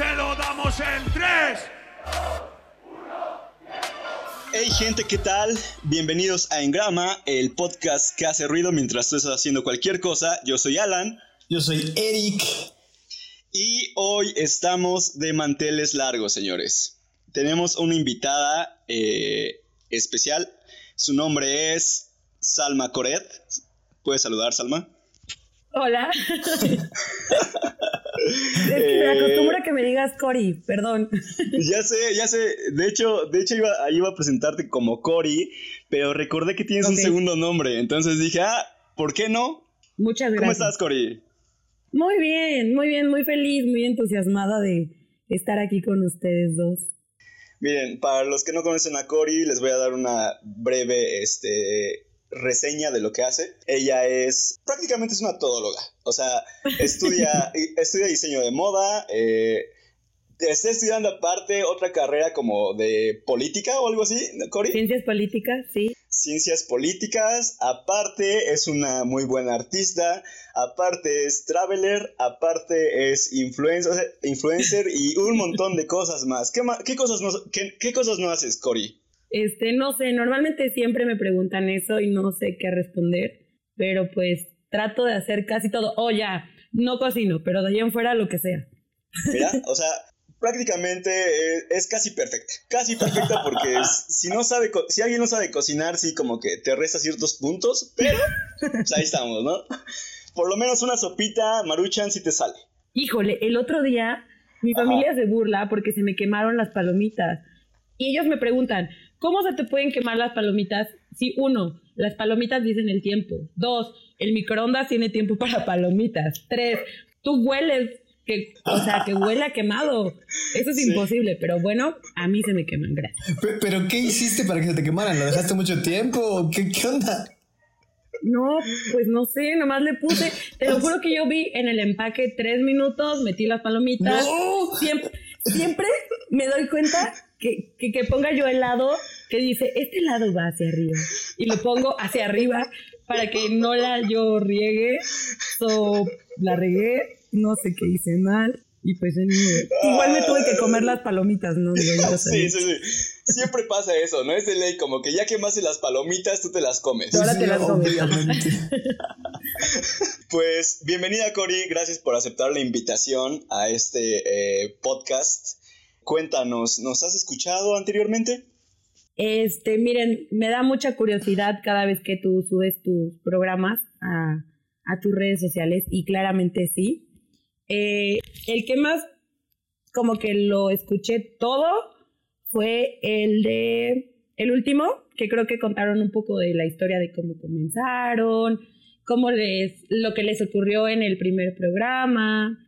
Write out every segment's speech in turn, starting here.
Se lo damos en 3. Hey gente, ¿qué tal? Bienvenidos a Engrama, el podcast que hace ruido mientras tú estás haciendo cualquier cosa. Yo soy Alan. Yo soy Eric. Y hoy estamos de manteles largos, señores. Tenemos una invitada eh, especial. Su nombre es Salma Coret. ¿Puedes saludar, Salma? Hola. es que me Eh, acostumbro a que me digas Cori, perdón. Ya sé, ya sé. De hecho, de hecho iba, iba a presentarte como Cory, pero recordé que tienes un segundo nombre. Entonces dije, ah, ¿por qué no? Muchas ¿Cómo gracias. estás, Cory? Muy bien, muy bien, muy feliz, muy entusiasmada de estar aquí con ustedes dos. Miren, para los que no conocen a Cory, les voy a dar una breve este, reseña de lo que hace. Ella es, prácticamente es una todóloga. O sea, estudia, estudia diseño de moda, eh, está estudiando aparte otra carrera como de política o algo así, Cory. Ciencias políticas, sí. Ciencias políticas, aparte es una muy buena artista, aparte es traveler, aparte es influencer, influencer y un montón de cosas más. ¿Qué, ma- qué cosas, no, qué, qué cosas no haces, Cory? Este, no sé, normalmente siempre me preguntan eso y no sé qué responder, pero pues trato de hacer casi todo. Oh, ya, no cocino, pero de ahí en fuera lo que sea. Mira, o sea, prácticamente eh, es casi perfecta. Casi perfecta porque s- si no sabe, si alguien no sabe cocinar, sí como que te resta ciertos puntos, pero pues ahí estamos, ¿no? Por lo menos una sopita maruchan sí te sale. Híjole, el otro día mi Ajá. familia se burla porque se me quemaron las palomitas. Y ellos me preguntan, ¿cómo se te pueden quemar las palomitas? Si uno, las palomitas dicen el tiempo. Dos, el microondas tiene tiempo para palomitas. Tres, tú hueles, que, o sea, que huele a quemado. Eso es Sí. imposible, pero bueno, a mí se me queman, gracias. Pe- ¿Pero qué hiciste para que se te quemaran? ¿Lo dejaste mucho tiempo? ¿O ¿Qué, qué onda? No, pues no sé, nomás le puse, te lo juro que yo vi en el empaque tres minutos, metí las palomitas. ¡No! siempre, siempre me doy cuenta que, que, que ponga yo el lado que dice, este lado va hacia arriba. Y lo pongo hacia arriba para que no la yo riegue. So, la regué, no sé qué hice mal. Y pues igual me tuve que comer las palomitas, ¿no? Digo, yo Sí, sí, sí. Siempre pasa eso, ¿no? Es de ley, como que ya quemaste las palomitas, tú te las comes. Ahora te las comes. Pues bienvenida, Cory. Gracias por aceptar la invitación a este eh, podcast. Cuéntanos, ¿nos has escuchado anteriormente? Este, miren, me da mucha curiosidad cada vez que tú subes tus programas a, tus redes sociales y claramente sí. Eh, el que más como que lo escuché todo fue el de el último, que creo que contaron un poco de la historia de cómo comenzaron, cómo les, lo que les ocurrió en el primer programa,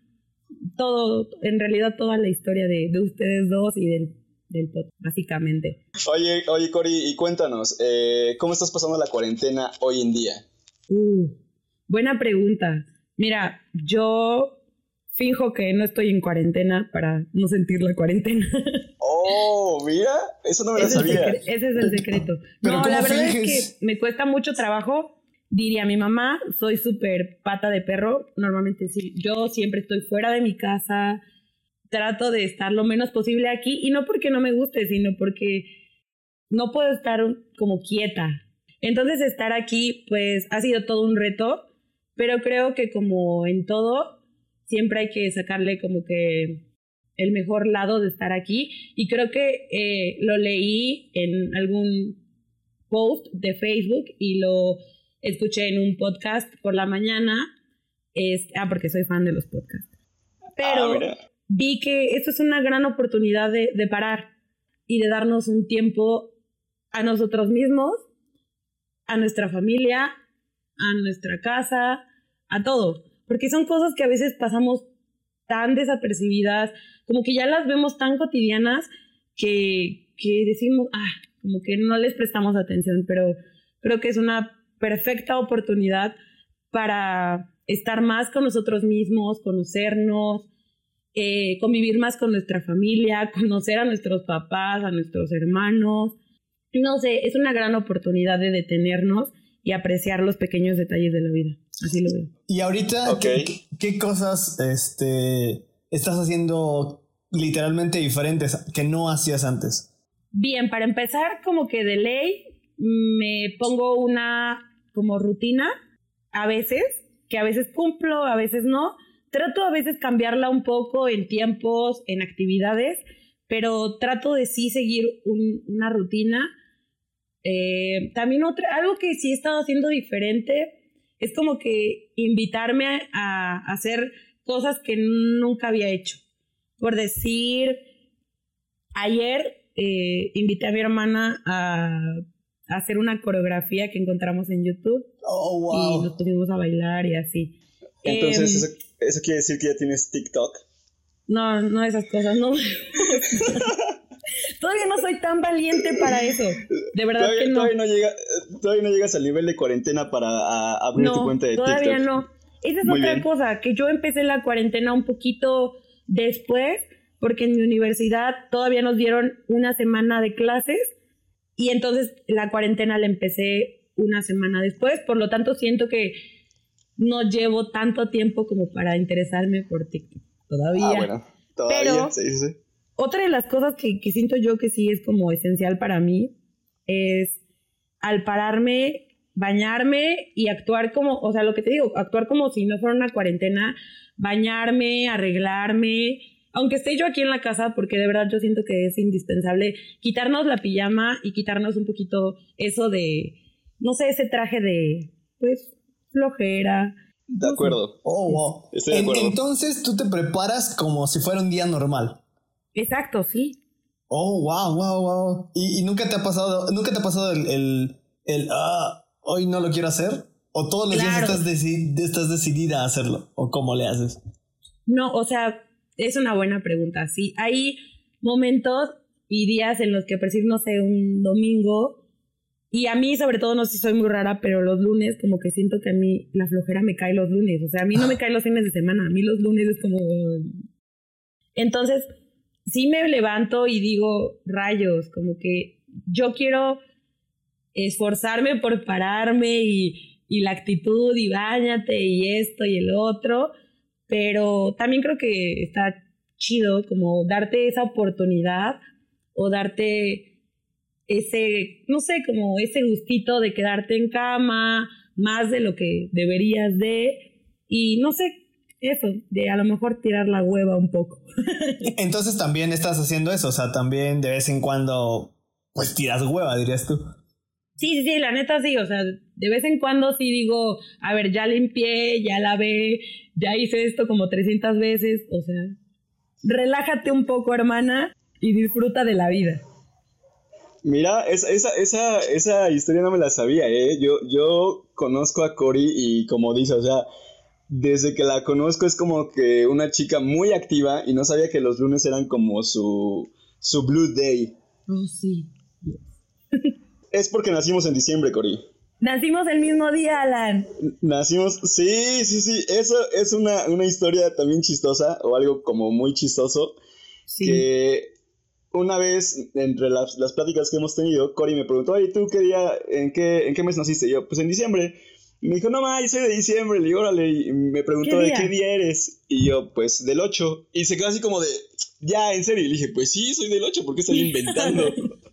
todo, en realidad toda la historia de, de ustedes dos y del, del podcast, básicamente. Oye, oye, Cory, y cuéntanos, eh, ¿cómo estás pasando la cuarentena hoy en día? Uh, buena pregunta. Mira, yo finjo que no estoy en cuarentena para no sentir la cuarentena. Oh, mira, eso no me lo ese, es el sabía. ese es el secreto. Pero no, ¿cómo la verdad finges? es que me cuesta mucho trabajo. Diría mi mamá, soy súper pata de perro. Normalmente sí, yo siempre estoy fuera de mi casa. Trato de estar lo menos posible aquí y no porque no me guste, sino porque no puedo estar como quieta. Entonces estar aquí pues ha sido todo un reto, pero creo que como en todo, siempre hay que sacarle como que el mejor lado de estar aquí y creo que eh, lo leí en algún post de Facebook y lo escuché en un podcast por la mañana, es, ah, porque soy fan de los podcasts. Pero Ah, vi que esto es una gran oportunidad de, de parar y de darnos un tiempo a nosotros mismos, a nuestra familia, a nuestra casa, a todo. Porque son cosas que a veces pasamos tan desapercibidas, como que ya las vemos tan cotidianas que, que decimos, ah, como que no les prestamos atención, pero creo que es una perfecta oportunidad para estar más con nosotros mismos, conocernos, eh, convivir más con nuestra familia, conocer a nuestros papás, a nuestros hermanos. No sé, es una gran oportunidad de detenernos y apreciar los pequeños detalles de la vida. Así lo veo. Y ahorita, Ok. ¿qué, qué- qué cosas este, estás haciendo literalmente diferentes que no hacías antes? Bien, para empezar, como que de ley me pongo una como rutina a veces, que a veces cumplo, a veces no. Trato a veces cambiarla un poco en tiempos, en actividades, pero trato de sí seguir una rutina. Eh, también otra, algo que sí he estado haciendo diferente es como que invitarme a, hacer cosas que nunca había hecho. Por decir, ayer eh, invité a mi hermana a hacer una coreografía que encontramos en YouTube. Oh, wow. Y nos pusimos a bailar y así. Entonces, em, eso, quiere decir que ya tienes TikTok. No, no esas cosas, no. todavía no soy tan valiente para eso. De verdad todavía, que no. Todavía no, llega, todavía no llegas al nivel de cuarentena para abrir tu cuenta de TikTok. Todavía no. Esa es otra cosa, que yo empecé la cuarentena un poquito después, porque en mi universidad todavía nos dieron una semana de clases y entonces la cuarentena la empecé una semana después, por lo tanto siento que no llevo tanto tiempo como para interesarme por TikTok todavía. Ah, bueno, todavía, sí, sí. Otra de las cosas que, que siento yo que sí es como esencial para mí es al pararme, bañarme y actuar como, o sea, lo que te digo, actuar como si no fuera una cuarentena, bañarme, arreglarme, aunque esté yo aquí en la casa, porque de verdad yo siento que es indispensable quitarnos la pijama y quitarnos un poquito eso de, no sé, ese traje de, pues, flojera. De acuerdo. Oh, wow. Estoy de acuerdo. Entonces tú te preparas como si fuera un día normal. Exacto, sí. Oh, wow, wow, wow. ¿Y, nunca te ha pasado, nunca te ha pasado el, el, el ah, hoy no lo quiero hacer? ¿O todos los días estás, estás decidida a hacerlo? ¿O cómo le haces? No, o sea, es una buena pregunta. Sí, hay momentos y días en los que percibes, no sé, un domingo. Y a mí, sobre todo, no sé si soy muy rara, pero los lunes, como que siento que a mí la flojera me cae los lunes. O sea, a mí no me cae los fines de semana. A mí los lunes es como. Entonces, sí me levanto y digo, rayos, como que yo quiero esforzarme por pararme y, y la actitud y bañate y esto y el otro pero también creo que está chido como darte esa oportunidad o darte ese, no sé, como ese gustito de quedarte en cama más de lo que deberías de y no sé, eso, de a lo mejor tirar la hueva un poco. Entonces también estás haciendo eso, o sea, también de vez en cuando pues tiras hueva, dirías tú. Sí, sí, sí, la neta sí, o sea, de vez en cuando sí digo, a ver, ya limpié, ya lavé, ya hice esto como 300 veces, o sea, relájate un poco, hermana, y disfruta de la vida. Mira, esa, esa, esa, historia no me la sabía, ¿eh? Yo, yo conozco a Cory y como dice, o sea, desde que la conozco es como que una chica muy activa y no sabía que los lunes eran como su, su Blue Day. Oh, sí. es porque nacimos en diciembre, Cory. Nacimos el mismo día, Alan. Nacimos, sí, sí, sí. Eso es una, historia también chistosa o algo como muy chistoso. Sí. Que una vez, entre las, pláticas que hemos tenido, Cory me preguntó, ¿y ¿tú qué día, en qué, en qué mes naciste? yo, pues en diciembre. Me dijo, no, ma, yo soy de diciembre. Le digo, órale. Y me preguntó, ¿de qué día eres? Y yo, pues del 8. Y se quedó así como de, ya, en serio. Y le dije, pues sí, soy del 8, ¿por qué estoy inventando?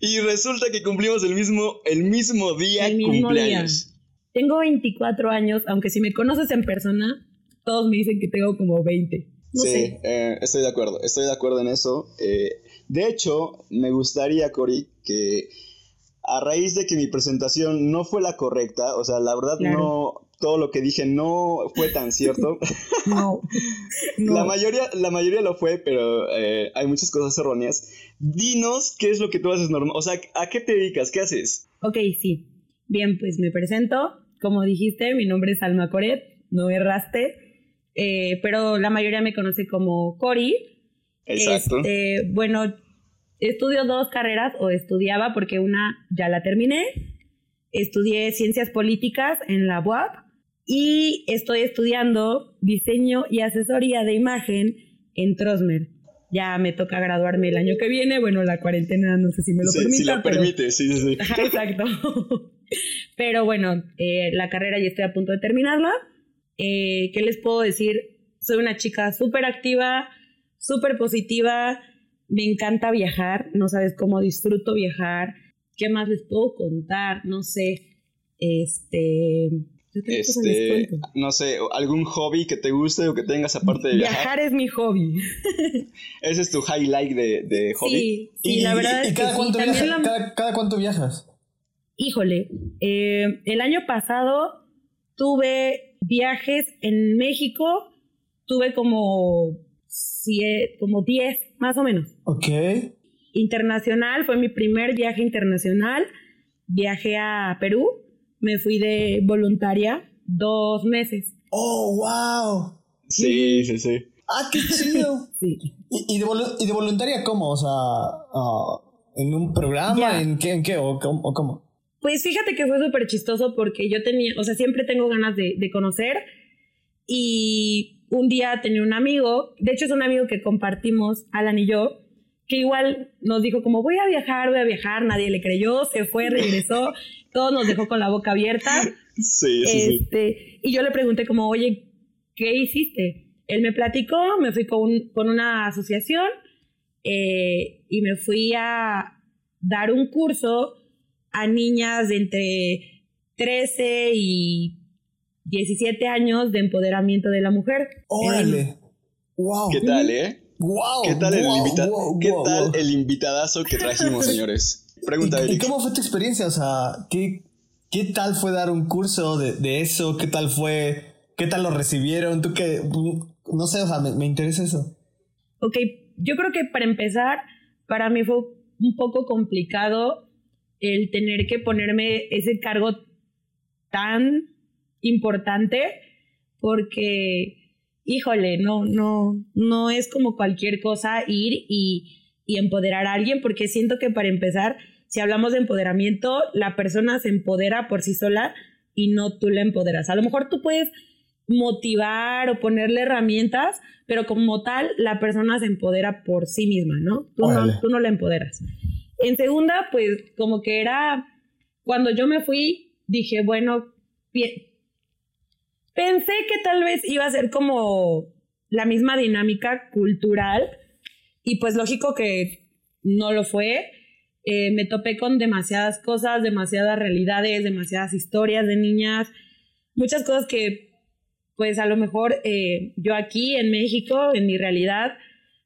y resulta que cumplimos el mismo, el mismo día el mismo cumpleaños. Día. Tengo 24 años, aunque si me conoces en persona, todos me dicen que tengo como 20. sí, eh, estoy de acuerdo, estoy de acuerdo en eso. Eh, de hecho, me gustaría, Cory, que a raíz de que mi presentación no fue la correcta, o sea, la verdad no, todo lo que dije no fue tan cierto. no, La, mayoría, la mayoría lo fue, pero eh, hay muchas cosas erróneas. Dinos qué es lo que tú haces normal. O sea, ¿a qué te dedicas? ¿Qué haces? Ok, sí. Bien, pues me presento. Como dijiste, mi nombre es Alma Coret, no erraste. Eh, pero la mayoría me conoce como Cori. Exacto. Este, bueno, estudio dos carreras, o estudiaba porque una ya la terminé. Estudié ciencias políticas en la UAP y estoy estudiando diseño y asesoría de imagen en Trosmer. Ya me toca graduarme el año que viene. Bueno, la cuarentena no sé si me lo permite. Si la permite, sí, sí. exacto. pero bueno, eh, la carrera ya estoy a punto de terminarla. Eh, ¿Qué les puedo decir? Soy una chica súper activa, súper positiva. Me encanta viajar, no sabes cómo disfruto viajar. ¿Qué más les puedo contar? No sé. Este. Este, no sé, algún hobby que te guste o que tengas aparte de viajar. Viajar es mi hobby. Ese es tu highlight de, de hobby. Sí, la verdad es cada, cuánto cada, cuánto viajas? Híjole, eh, el año pasado tuve viajes en México, tuve como, como 10 más o menos. Ok. Internacional, fue mi primer viaje internacional. Viajé a Perú, me fui de voluntaria dos meses. ¡Oh, wow! Sí, sí, sí. ¡Ah, qué chido! sí. ¿Y, de voluntaria cómo? O sea, ah, ¿en un programa? ¿En qué? ¿En qué? ¿O cómo? Pues fíjate que fue súper chistoso porque yo tenía, o sea, siempre tengo ganas de, de conocer y un día tenía un amigo, de hecho es un amigo que compartimos, Alan y yo, que igual nos dijo como voy a viajar, voy a viajar, nadie le creyó, se fue, regresó, todo nos dejó con la boca abierta. Sí, sí, este, Y yo le pregunté como, oye, ¿qué hiciste? Él me platicó, me fui con, con una asociación eh, y me fui a dar un curso a niñas de entre 13 y 17 años de empoderamiento de la mujer. ¡Órale! ¡Wow! ¿Qué tal, eh? Wow, ¿Qué tal, el, ¿Qué tal el invitadazo que trajimos, señores? Pregunta, ¿Y, ¿Y cómo fue tu experiencia? O sea, ¿qué, qué tal fue dar un curso de, de, eso? ¿Qué tal fue? ¿Qué tal lo recibieron? ¿Tú qué? No sé, o sea, me, me interesa eso. Ok, yo creo que para empezar, para mí fue un poco complicado el tener que ponerme ese cargo tan importante porque, híjole, no, no, no es como cualquier cosa ir y, y empoderar a alguien porque siento que para empezar, si hablamos de empoderamiento, la persona se empodera por sí sola y no tú la empoderas. A lo mejor tú puedes motivar o ponerle herramientas, pero como tal, la persona se empodera por sí misma, ¿no? Tú, no, tú no la empoderas. En segunda, pues como que era, cuando yo me fui, dije, bueno, pensé que tal vez iba a ser como la misma dinámica cultural y pues lógico que no lo fue. Eh, me topé con demasiadas cosas, demasiadas realidades, demasiadas historias de niñas, muchas cosas que pues a lo mejor eh, yo aquí en México, en mi realidad,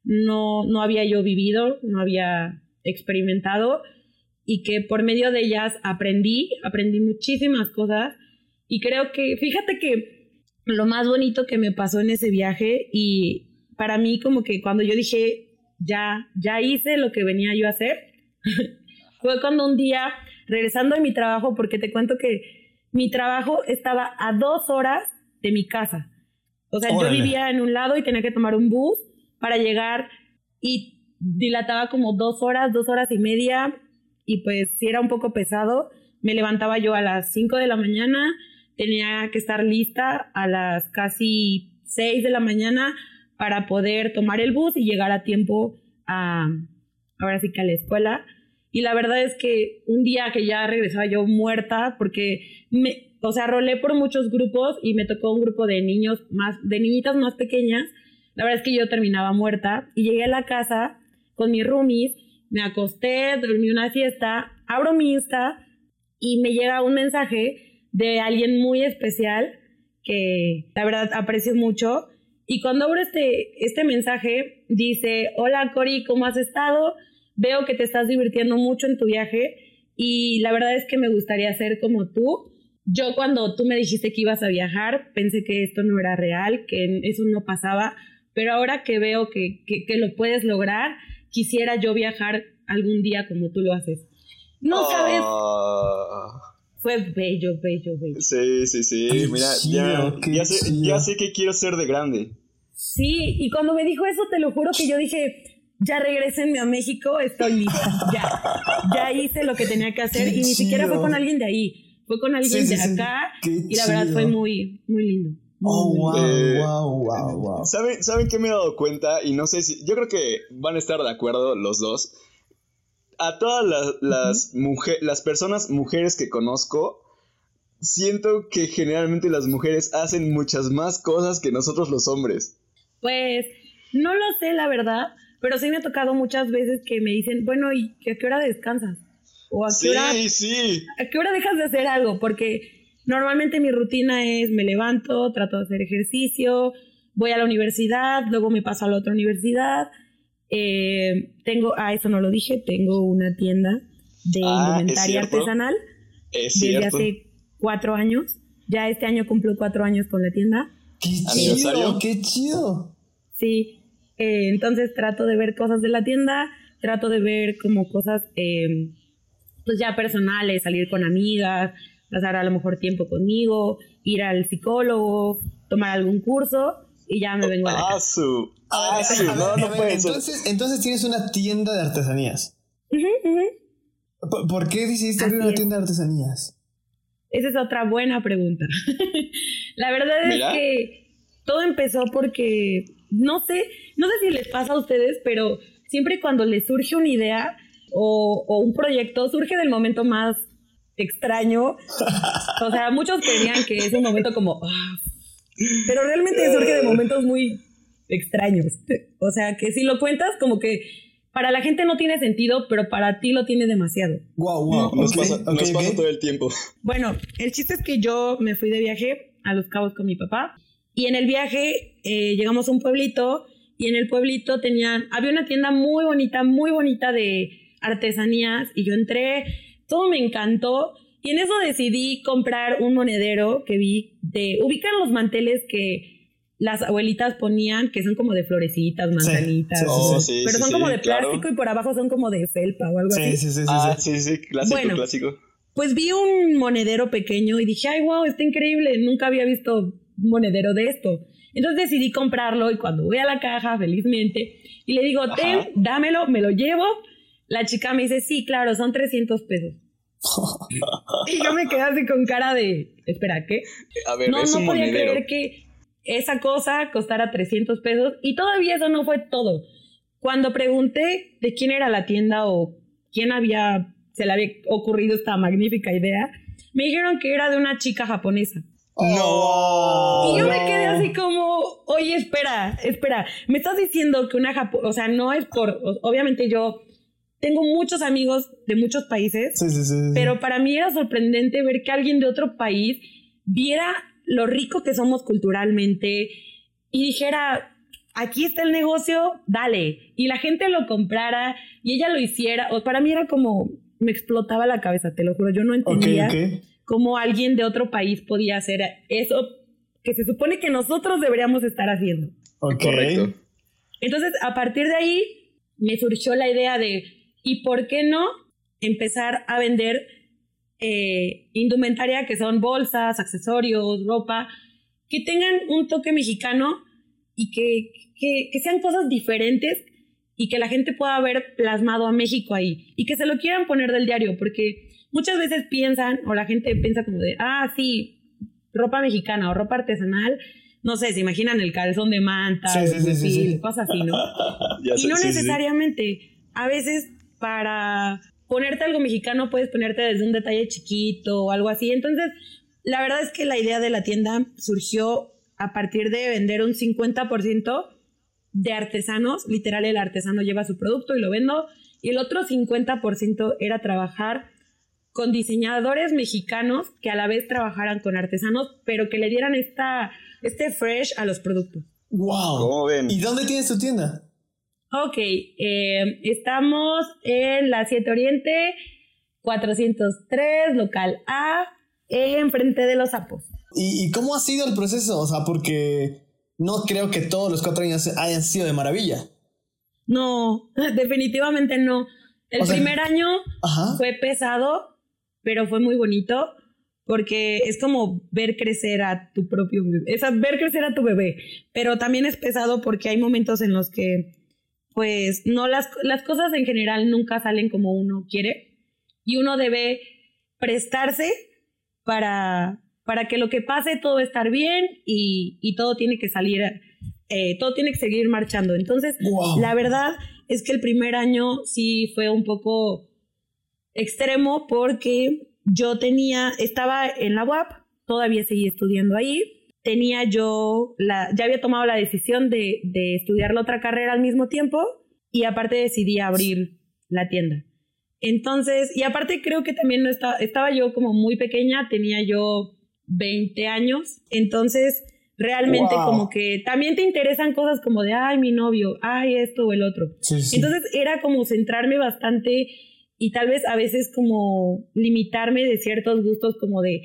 no, no había yo vivido, no había experimentado y que por medio de ellas aprendí, aprendí muchísimas cosas y creo que, fíjate que lo más bonito que me pasó en ese viaje y para mí como que cuando yo dije, ya, ya hice lo que venía yo a hacer, fue cuando un día, regresando de mi trabajo, porque te cuento que mi trabajo estaba a dos horas de mi casa. O sea, yo vivía en un lado y tenía que tomar un bus para llegar y dilataba como dos horas, dos horas y media, y pues si era un poco pesado, me levantaba yo a las 5 de la mañana, tenía que estar lista a las casi 6 de la mañana para poder tomar el bus y llegar a tiempo a, ahora sí que a la escuela. Y la verdad es que un día que ya regresaba yo muerta, porque me, o sea, rolé por muchos grupos y me tocó un grupo de niños más, de niñitas más pequeñas. La verdad es que yo terminaba muerta y llegué a la casa con mis roomies, me acosté, dormí una siesta, abro mi Insta y me llega un mensaje de alguien muy especial que la verdad aprecio mucho. Y cuando abro este, este mensaje, dice, hola Cori, ¿cómo has estado? Veo que te estás divirtiendo mucho en tu viaje y la verdad es que me gustaría ser como tú. Yo cuando tú me dijiste que ibas a viajar, pensé que esto no era real, que eso no pasaba, pero ahora que veo que, que, lo puedes lograr, quisiera yo viajar algún día como tú lo haces. No sabes. Ah. Fue bello, bello, bello. Sí, sí, sí. Mira, ya, sé, ya sé que quiero ser de grande. Sí, y cuando me dijo eso, te lo juro que yo dije, ya regresenme a México, estoy lista. Ya, ya hice lo que tenía que hacer y ni siquiera fue con alguien de ahí, fue con alguien de acá y la verdad fue muy, muy lindo. Oh, wow, wow, wow, wow. ¿Saben, ¿Saben qué me he dado cuenta? Y no sé si. Yo creo que van a estar de acuerdo los dos. A todas las, las, las personas, mujeres que conozco, siento que generalmente las mujeres hacen muchas más cosas que nosotros los hombres. Pues No lo sé, la verdad, pero sí me ha tocado muchas veces que me dicen, bueno, ¿y a qué hora descansas? O a qué Sí, hora, sí. ¿a qué hora dejas de hacer algo? Porque normalmente mi rutina es me levanto, trato de hacer ejercicio, voy a la universidad, luego me paso a la otra universidad. Eh, tengo, ah, eso no lo dije, tengo una tienda de Ah, indumentaria artesanal Es desde hace cuatro años. Ya este año cumplo cuatro años con la tienda. ¡Qué ¿Aniversario? chido! ¡Qué chido! Sí, eh, entonces trato de ver cosas de la tienda, trato de ver como cosas eh, pues ya personales, salir con amigas, pasar a lo mejor tiempo conmigo, ir al psicólogo, tomar algún curso y ya me vengo a la casa. su. A ver, su. a ver, No, no ver, puede ser. entonces, entonces tienes una tienda de artesanías. ¿Por, por qué decidiste abrir una tienda de artesanías? Esa es otra buena pregunta. la verdad es Mira. que todo empezó porque, no sé, no sé si les pasa a ustedes, pero siempre cuando les surge una idea o, o un proyecto, surge del momento más extraño. O sea, muchos creían que es un momento como, "Ah", pero realmente surge de momentos muy extraños. O sea, que si lo cuentas, como que para la gente no tiene sentido, pero para ti lo tiene demasiado. Wow, wow. Nos pasa, nos pasa todo el tiempo. Bueno, el chiste es que yo me fui de viaje a Los Cabos con mi papá y en el viaje eh, llegamos a un pueblito y en el pueblito tenían, había una tienda muy bonita, muy bonita de artesanías y yo entré, todo me encantó y en eso decidí comprar un monedero que vi de, ubican los manteles que las abuelitas ponían, que son como de florecitas, manzanitas, sí, sí, Oh, sí. sí, pero sí, son sí, como de claro. plástico y por abajo son como de felpa o algo Sí, así. sí, sí, sí. Ah, sí. sí, sí, clásico, Bueno. clásico. Pues vi un monedero pequeño y dije, ay, wow, está increíble, nunca había visto un monedero de esto. Entonces decidí comprarlo y cuando voy a la caja, felizmente, y le digo, Ajá. ten, dámelo, me lo llevo. La chica me dice, sí, claro, son 300 pesos. y yo me quedé así con cara de, espera, ¿qué? A ver, No, es no un podía monedero. creer que esa cosa costara 300 pesos y todavía eso no fue todo. Cuando pregunté de quién era la tienda o quién había, se le había ocurrido esta magnífica idea, me dijeron que era de una chica japonesa. No. Y yo me quedé así como, oye, espera, espera, me estás diciendo que una japonesa, o sea, no es por, obviamente yo tengo muchos amigos de muchos países, Sí, sí, sí. sí. pero para mí era sorprendente ver que alguien de otro país viera lo rico que somos culturalmente y dijera, aquí está el negocio, dale, y la gente lo comprara y ella lo hiciera, o para mí era como, me explotaba la cabeza, te lo juro, yo no entendía cómo alguien de otro país podía hacer eso que se supone que nosotros deberíamos estar haciendo. Correcto. Entonces, a partir de ahí, me surgió la idea de, ¿y por qué no empezar a vender eh, indumentaria que son bolsas, accesorios, ropa, que tengan un toque mexicano y que, que, que sean cosas diferentes y que la gente pueda ver plasmado a México ahí y que se lo quieran poner del diario, porque muchas veces piensan, o la gente piensa como de, ah, sí, ropa mexicana o ropa artesanal, no sé, se imaginan el calzón de manta, Sí, sí, sí, cosas así, ¿no? Y no necesariamente. A veces para ponerte algo mexicano puedes ponerte desde un detalle chiquito o algo así. Entonces, la verdad es que la idea de la tienda surgió a partir de vender un 50% de artesanos. Literal, el artesano lleva su producto y lo vendo. Y el otro 50% era trabajar con diseñadores mexicanos que a la vez trabajaran con artesanos, pero que le dieran esta, este fresh a los productos. Wow. ¿Cómo ven? ¿Y dónde tienes tu tienda? Ok, eh, estamos en la 7 Oriente, 403, local A, enfrente de los sapos. ¿Y, y cómo ha sido el proceso? O sea, porque no creo que todos los cuatro años hayan sido de maravilla. No, definitivamente no. El O sea- primer año Ajá. fue pesado, pero fue muy bonito porque es como ver crecer a tu propio bebé, es ver crecer a tu bebé, pero también es pesado porque hay momentos en los que pues no las, las cosas en general nunca salen como uno quiere y uno debe prestarse para, para que lo que pase todo va a estar bien y, y todo tiene que salir, eh, todo tiene que seguir marchando. Entonces, Wow. la verdad es que el primer año sí fue un poco extremo porque yo tenía, estaba en la UAP, todavía seguí estudiando ahí tenía yo, la, ya había tomado la decisión de, de estudiar la otra carrera al mismo tiempo y aparte decidí abrir la tienda. Entonces, y aparte creo que también no estaba, estaba yo como muy pequeña, tenía yo 20 años, entonces realmente como que también te interesan cosas como de, ay, mi novio, ay, esto o el otro. Entonces era como centrarme bastante y tal vez a veces como limitarme de ciertos gustos como de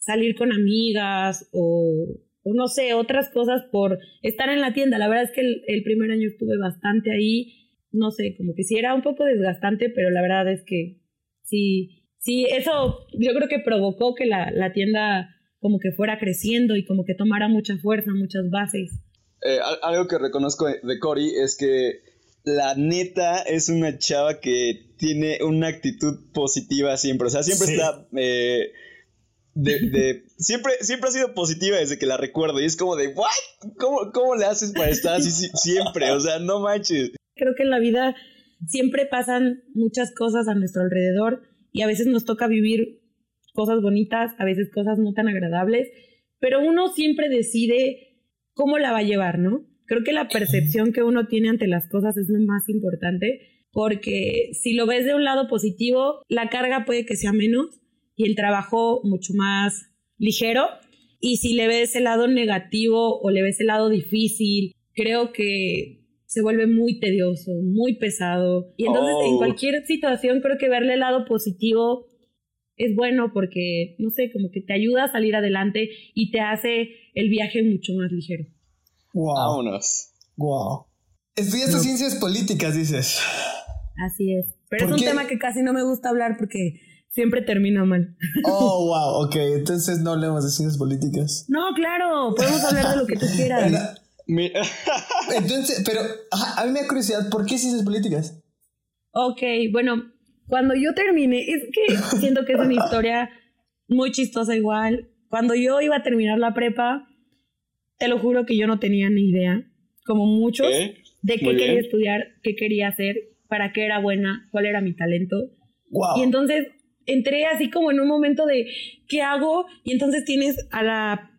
salir con amigas o, no sé, otras cosas por estar en la tienda. La verdad es que el, primer año estuve bastante ahí, no sé, como que sí era un poco desgastante, pero la verdad es que sí, sí, eso yo creo que provocó que la, la tienda como que fuera creciendo y como que tomara mucha fuerza, muchas bases. Eh, algo que reconozco de Cory es que la neta es una chava que tiene una actitud positiva siempre. O sea, siempre está. Eh, de, siempre, siempre ha sido positiva desde que la recuerdo. Y es como de, ¿what? ¿Cómo, cómo le haces para estar así siempre? O sea, no manches. Creo que en la vida siempre pasan muchas cosas a nuestro alrededor y a veces nos toca vivir cosas bonitas, a veces cosas no tan agradables, pero uno siempre decide cómo la va a llevar, ¿no? Creo que la percepción que uno tiene ante las cosas es lo más importante, porque si lo ves de un lado positivo, la carga puede que sea menos y el trabajo mucho más ligero. Y si le ves el lado negativo o le ves el lado difícil, creo que se vuelve muy tedioso, muy pesado. Y entonces en oh. cualquier situación creo que verle el lado positivo es bueno porque, no sé, como que te ayuda a salir adelante y te hace el viaje mucho más ligero. Wow. Vámonos. Wow. Estudiaste ciencias políticas, dices. Así es. Pero es un tema que casi no me gusta hablar porque siempre termina mal. Oh, wow, ok. Entonces no hablemos de ciencias políticas. No, claro, podemos hablar de lo que tú quieras. Entonces, pero a mí me da curiosidad, ¿por qué ciencias políticas? Ok, bueno, cuando yo terminé, es que siento que es una historia muy chistosa igual. Cuando yo iba a terminar la prepa, te lo juro que yo no tenía ni idea, como muchos, de qué quería estudiar, qué quería hacer, para qué era buena, cuál era mi talento. Y entonces entré así como en un momento de, ¿qué hago? Y entonces tienes a la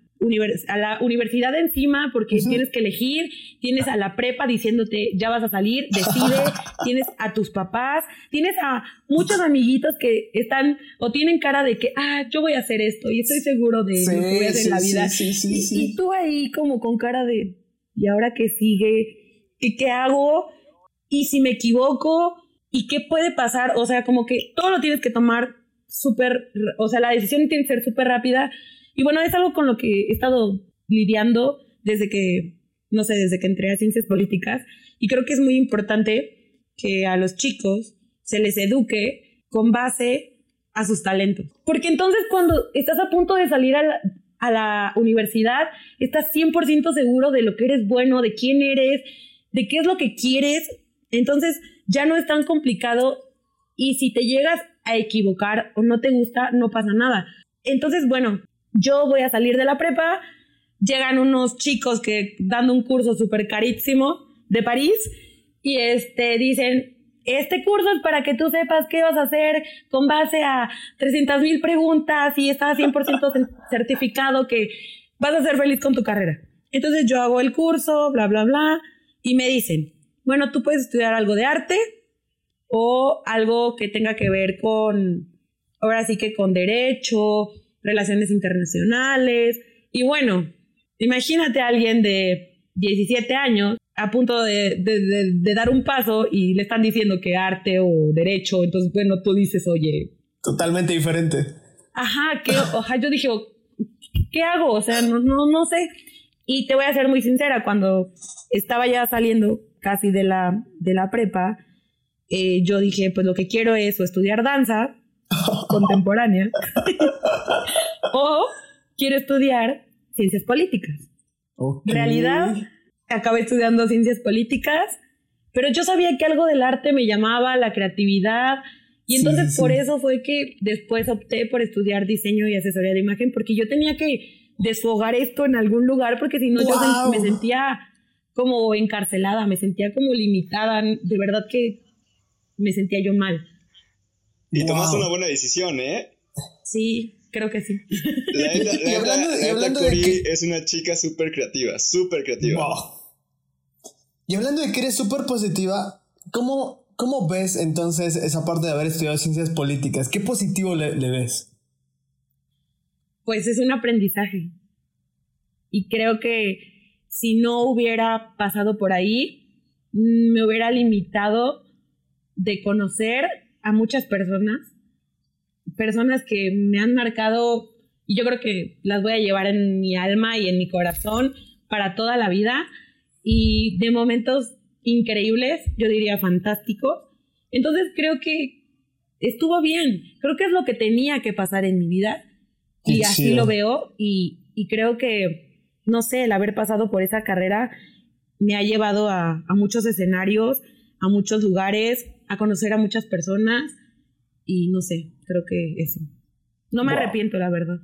a la universidad encima porque tienes que elegir, tienes a la prepa diciéndote ya vas a salir, decide, tienes a tus papás, tienes a muchos amiguitos que están o tienen cara de que, ah, yo voy a hacer esto y estoy seguro de lo que voy a hacer en la vida. Y, y, tú ahí como con cara de, ¿y ahora qué sigue? ¿Y qué hago? ¿Y si me equivoco? ¿Y qué puede pasar? O sea, como que todo lo tienes que tomar súper, o sea, la decisión tiene que ser súper rápida y bueno, es algo con lo que he estado lidiando desde que, no sé, desde que entré a ciencias políticas. Y creo que es muy importante que a los chicos se les eduque con base a sus talentos. Porque entonces cuando estás a punto de salir a la, a la universidad, estás 100% seguro de lo que eres bueno, de quién eres, de qué es lo que quieres. Entonces ya no es tan complicado y si te llegas a equivocar o no te gusta, no pasa nada. Entonces, bueno, yo voy a salir de la prepa, llegan unos chicos que dando un curso súper carísimo de París y este, dicen, este curso es para que tú sepas qué vas a hacer con base a 300 mil preguntas y estás 100% certificado que vas a ser feliz con tu carrera. Entonces yo hago el curso, bla, bla, bla, y me dicen, bueno, tú puedes estudiar algo de arte o algo que tenga que ver con, ahora sí que con derecho relaciones internacionales. Y bueno, imagínate a alguien de 17 años a punto de, de, dar un paso y le están diciendo que arte o derecho, entonces bueno, tú dices, oye. Totalmente diferente. Ajá, que, ojalá yo dije, ¿qué hago? O sea, no, no, no sé. Y te voy a ser muy sincera, cuando estaba ya saliendo casi de la, de la prepa, eh, yo dije, pues lo que quiero es o estudiar danza contemporánea o quiero estudiar ciencias políticas. En realidad, acabé estudiando ciencias políticas, pero yo sabía que algo del arte me llamaba, la creatividad, y entonces por eso fue que después opté por estudiar diseño y asesoría de imagen, porque yo tenía que desfogar esto en algún lugar, porque si no yo me sentía como encarcelada, me sentía como limitada, de verdad que me sentía yo mal. Y tomaste una buena decisión, ¿eh? Sí, creo que sí. La neta, la Y hablando- y la hablando de que- es una chica súper creativa, súper creativa. Wow. Y hablando de que eres súper positiva, ¿cómo, ¿cómo ves entonces esa parte de haber estudiado ciencias políticas? ¿Qué positivo le, le ves? Pues es un aprendizaje. Y creo que si no hubiera pasado por ahí, me hubiera limitado de conocer a muchas personas, personas que me han marcado y yo creo que las voy a llevar en mi alma y en mi corazón para toda la vida. Y de momentos increíbles, yo diría fantásticos. Entonces creo que estuvo bien, creo que es lo que tenía que pasar en mi vida y así lo veo. Y, y creo que, no sé, el haber pasado por esa carrera me ha llevado a, a muchos escenarios, a muchos lugares, a conocer a muchas personas y no sé, creo que eso. No me Wow. arrepiento, la verdad.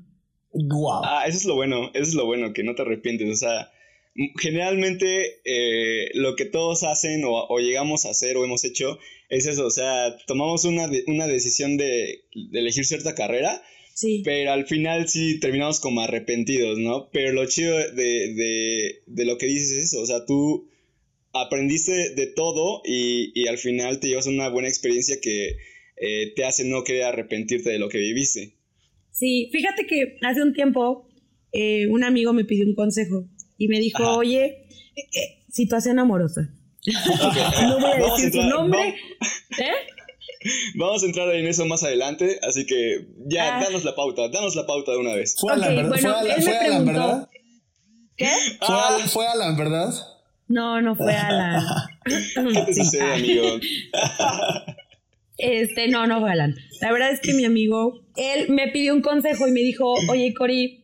Wow. Ah, eso es lo bueno, eso es lo bueno, que no te arrepientes. O sea, generalmente eh, lo que todos hacen o, o llegamos a hacer o hemos hecho es eso. O sea, tomamos una, de- una decisión de, de elegir cierta carrera, Sí. pero al final sí terminamos como arrepentidos, ¿no? Pero lo chido de, de, de lo que dices es eso. O sea, tú aprendiste de todo y, y al final te llevas una buena experiencia que eh, te hace no querer arrepentirte de lo que viviste. Sí, fíjate que hace un tiempo eh, un amigo me pidió un consejo y me dijo, Ajá. oye, eh, eh, situación amorosa. Ok, No voy a decir su nombre. vamos- ¿Eh? Vamos a entrar en eso más adelante, así que ya, Ah. danos la pauta, danos la pauta de una vez. Fue Alan, Ok, ¿verdad? bueno, fue Alan, me fue Alan, preguntó- ¿verdad? ¿Qué? Fue, Ah. Alan, fue Alan, ¿verdad? No, no fue Alan. ¿Qué te Sí. sucede, amigo? Este, no, no fue Alan. La verdad es que mi amigo, él me pidió un consejo y me dijo, oye, Cori,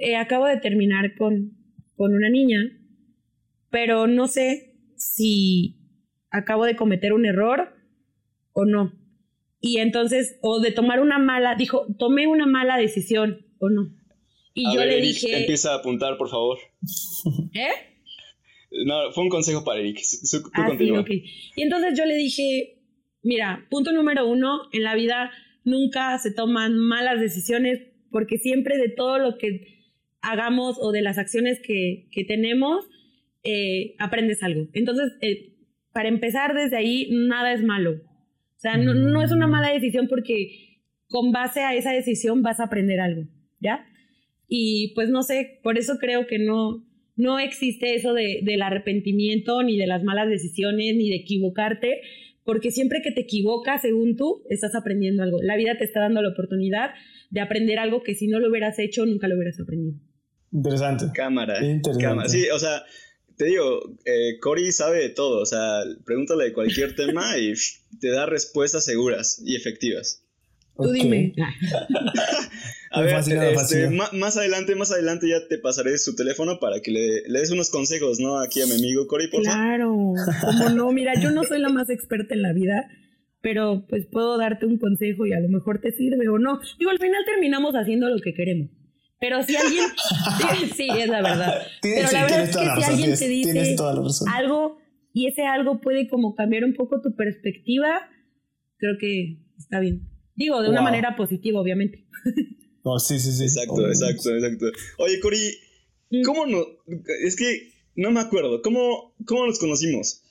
eh, acabo de terminar con, con una niña, pero no sé si acabo de cometer un error o no. Y entonces, o de tomar una mala, dijo, tomé una mala decisión o no. Y A yo ver, le dije, empieza a apuntar, por favor. ¿eh? No, fue un consejo para Eric. Su- su- Tú Ah, sí, continúa. ok. Y entonces yo le dije, mira, punto número uno, en la vida nunca se toman malas decisiones porque siempre de todo lo que hagamos o de las acciones que, que tenemos, eh, aprendes algo. Entonces, eh, para empezar desde ahí, nada es malo. O sea, no, no es una mala decisión porque con base a esa decisión vas a aprender algo, ¿ya? Y pues no sé, por eso creo que no, no existe eso de, del arrepentimiento, ni de las malas decisiones, ni de equivocarte, porque siempre que te equivocas, según tú, estás aprendiendo algo. La vida te está dando la oportunidad de aprender algo que si no lo hubieras hecho, nunca lo hubieras aprendido. Interesante. Cámara. Interesante. cámara. Sí, o sea, te digo, eh, Cory sabe de todo. O sea, pregúntale de cualquier tema y te da respuestas seguras y efectivas. Tú dime. A ver, este, más adelante, más adelante ya te pasaré su teléfono para que le, le des unos consejos, ¿no? Aquí a mi amigo Cory, por favor. Claro, como no, mira, yo no soy la más experta en la vida, pero pues puedo darte un consejo y a lo mejor te sirve o no. Digo, al final terminamos haciendo lo que queremos. Pero si alguien, sí, es la verdad. Tienes, Pero la verdad es que la si alguien Tienes, te dice tienes toda la razón. algo y ese algo puede como cambiar un poco tu perspectiva, creo que está bien. Digo, de una Wow. manera positiva, obviamente. No, sí, sí, sí. Exacto, Oh, exacto, exacto. Oye, Cory, Mm. ¿cómo no? Es que no me acuerdo. ¿Cómo, cómo nos conocimos?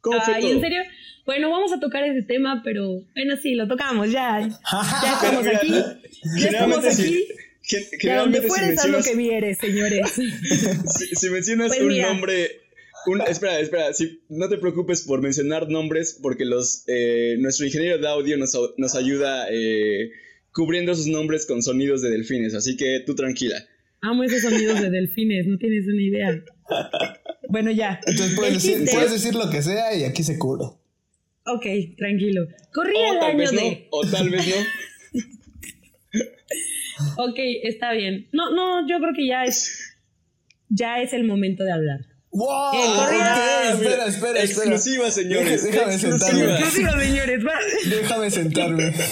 ¿Cómo fue Ay, todo? ¿en serio? Bueno, vamos a tocar ese tema, pero bueno, sí, lo tocamos, ya. Ya estamos mira, aquí. Ya estamos generalmente si- aquí. Gen- De donde Generalmente si a lo mencionas, que vieres, señores. si, si mencionas Pues un mira. nombre... Un, espera, espera, si, no te preocupes por mencionar nombres porque los, eh, nuestro ingeniero de audio nos, nos ayuda eh, cubriendo sus nombres con sonidos de delfines, así que tú tranquila. Amo esos sonidos de delfines, no tienes una idea. Bueno, ya. Entonces puedes decir, chiste- puedes decir lo que sea y aquí se cubre. Ok, tranquilo. Corría O el tal año vez no, de. o tal vez no. Ok, está bien. No, no, yo creo que ya es. Ya es el momento de hablar. ¡Wow! Eh, corría- ok, Ah, espera, espera, espera. Exclusiva, señores. Déjame exclusiva. sentarme. Exclusiva, señores, va. Déjame sentarme.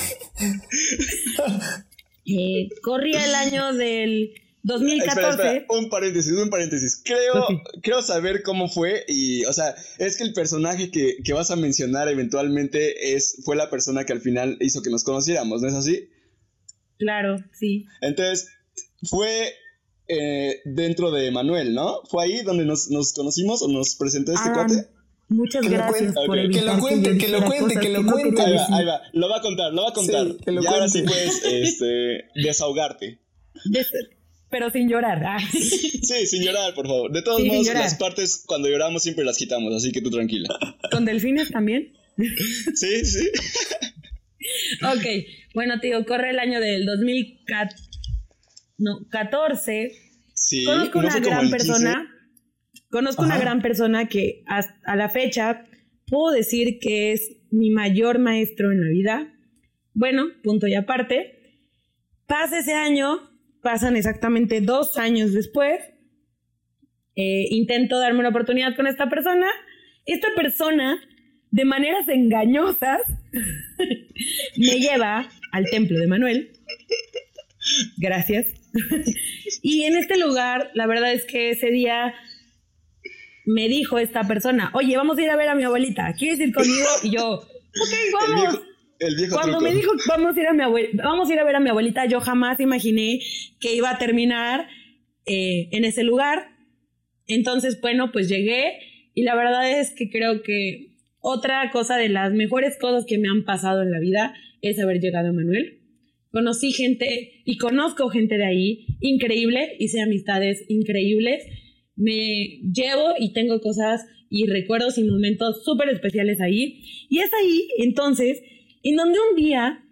Eh, corría el año del Espera, 2014. espera, un paréntesis, un paréntesis. Creo, creo saber cómo fue y, o sea, es que el personaje que, que vas a mencionar eventualmente es, fue la persona que al final hizo que nos conociéramos, ¿no es así? Claro, sí. Entonces, fue eh, dentro de Manuel, ¿no? ¿Fue ahí donde nos, nos conocimos o nos presentó este cuate? Muchas gracias por Que lo cuente, que lo cuente, que lo cuente. Ahí va, ahí va. Lo va a contar, lo va a contar. Sí, y ahora sí puedes este, desahogarte. Pero sin llorar. Ah. Sí, sin llorar, por favor. De todos modos, las partes cuando lloramos siempre las quitamos, así que tú tranquila. ¿Con delfines también? Sí, sí. ok, bueno, tío, corre el año del 2014. Sí, conozco una gran persona. Conozco una gran persona que a la fecha puedo decir que es mi mayor maestro en la vida. Bueno, punto y aparte. Pasa ese año, pasan exactamente dos años después. Eh, intento darme una oportunidad con esta persona. Esta persona, de maneras engañosas, me lleva al templo de Manuel. Gracias. y en este lugar, la verdad es que ese día me dijo esta persona, oye, vamos a ir a ver a mi abuelita, ¿quieres ir conmigo? Y yo, ok, vamos. El viejo, Cuando me dijo, vamos a, ir a mi vamos a ir a ver a mi abuelita, yo jamás imaginé que iba a terminar eh, en ese lugar. Entonces, bueno, pues llegué y la verdad es que creo que otra cosa de las mejores cosas que me han pasado en la vida es haber llegado a Manuel. Conocí gente y conozco gente de ahí increíble, hice amistades increíbles me llevo y tengo cosas y recuerdos y momentos súper especiales ahí. Y es ahí, entonces, en donde un día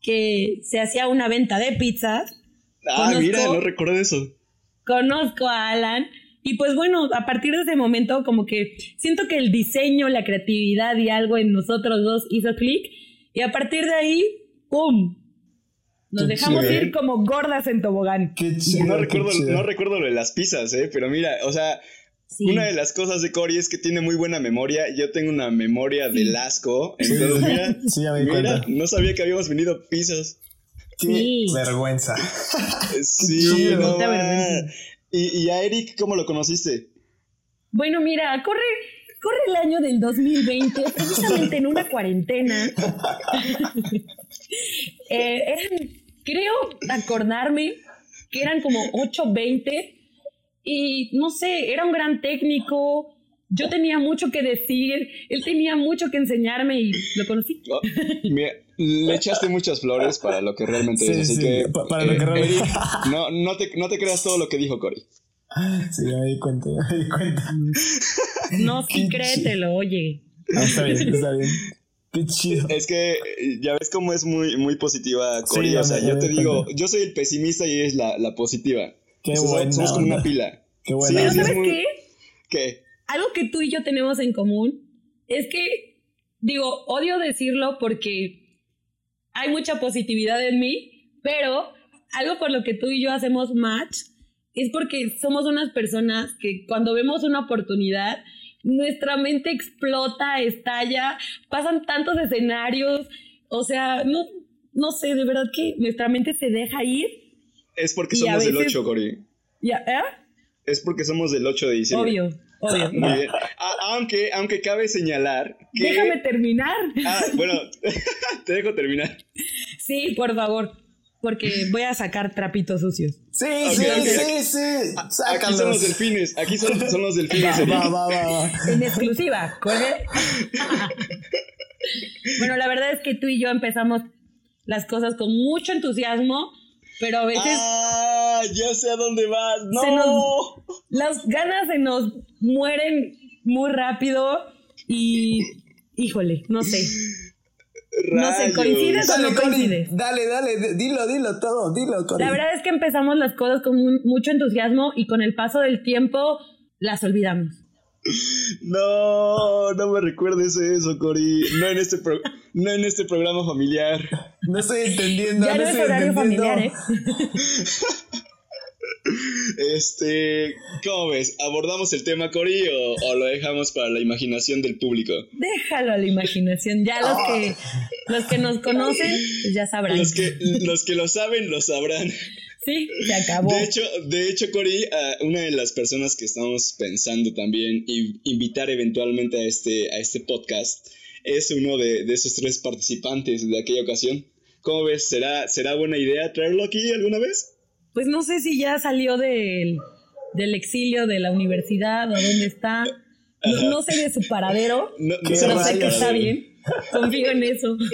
que se hacía una venta de pizzas. Ah, mira, no recuerdo eso. Conozco a Alan. Y pues bueno, a partir de ese momento como que siento que el diseño, la creatividad y algo en nosotros dos hizo clic. Y a partir de ahí, ¡pum! Nos dejamos ir como gordas en tobogán. Qué chido, no, recuerdo, no recuerdo lo de las pizzas, ¿eh? Pero mira, o sea, una de las cosas de Cory es que tiene muy buena memoria. Yo tengo una memoria de lasco. Entonces, mira, sí, ya me mira no sabía que habíamos venido pizzas. Qué vergüenza. sí, no, ¿Y, ¿Y a Eric cómo lo conociste? Bueno, mira, corre, corre el año del 2020, precisamente en una cuarentena. Eh, eran, creo acordarme que eran como 8.20 y no sé, era un gran técnico. Yo tenía mucho que decir, él tenía mucho que enseñarme y lo conocí. Oh, le echaste muchas flores para lo que realmente es, así que para lo que realmente... no, no, te, no te creas todo lo que dijo Cory. Sí, me di cuenta, me di cuenta. No, sí, créetelo, oye. Ah, está bien, está bien. Qué chido. Es que eh, ya ves cómo es muy, muy positiva Cori. o sea, yo te digo, yo soy el pesimista y es la, la positiva. Qué bueno. Somos como una pila. Qué bueno. Pero ¿sabes qué? ¿Qué? Algo que tú y yo tenemos en común es que, digo, odio decirlo porque hay mucha positividad en mí, pero algo por lo que tú y yo hacemos match es porque somos unas personas que cuando vemos una oportunidad, nuestra mente explota, estalla, pasan tantos escenarios, o sea, no, no sé, de verdad que nuestra mente se deja ir. Es porque somos del 8, Cori. ¿Ya? ¿Eh? Es porque somos del 8 de diciembre. Obvio. Obvio. Muy bien. aunque, aunque cabe señalar que... Déjame terminar. Ah, bueno, te dejo terminar. Sí, por favor porque voy a sacar trapitos sucios. Sí, sí, sí, sí, Aquí son los delfines, aquí son, los delfines. Va, va, va, va, En exclusiva, ¿corre? bueno, la verdad es que tú y yo empezamos las cosas con mucho entusiasmo, pero a veces... ¡Ah! Ya sé a dónde vas. ¡No! las ganas se nos mueren muy rápido y... Híjole, no sé. No sé, ¿coincides o no coincides? Dale, dale, dilo, dilo todo, dilo. La verdad es que empezamos las cosas con mucho entusiasmo y con el paso del tiempo las olvidamos. No, no me recuerdes eso, Cori. No en este, no en este programa familiar. No estoy entendiendo. Ya no, es horario familiar, ¿eh? Este, ¿cómo ves? ¿Abordamos el tema, Cori, o, lo dejamos para la imaginación del público? Déjalo a la imaginación. Ya los que, los que nos conocen, pues ya sabrán. Los que, los que lo saben, lo sabrán. Sí, se acabó. De hecho, de hecho Cori, una de las personas que estamos pensando también invitar eventualmente a este, a este podcast es uno de, de esos tres participantes de aquella ocasión. ¿Cómo ves? ¿Será, ¿Será buena idea traerlo aquí alguna vez? Pues no sé si ya salió del, del exilio de la universidad o dónde está. No, sé de su paradero, no, no sé que está bien. Confío en eso.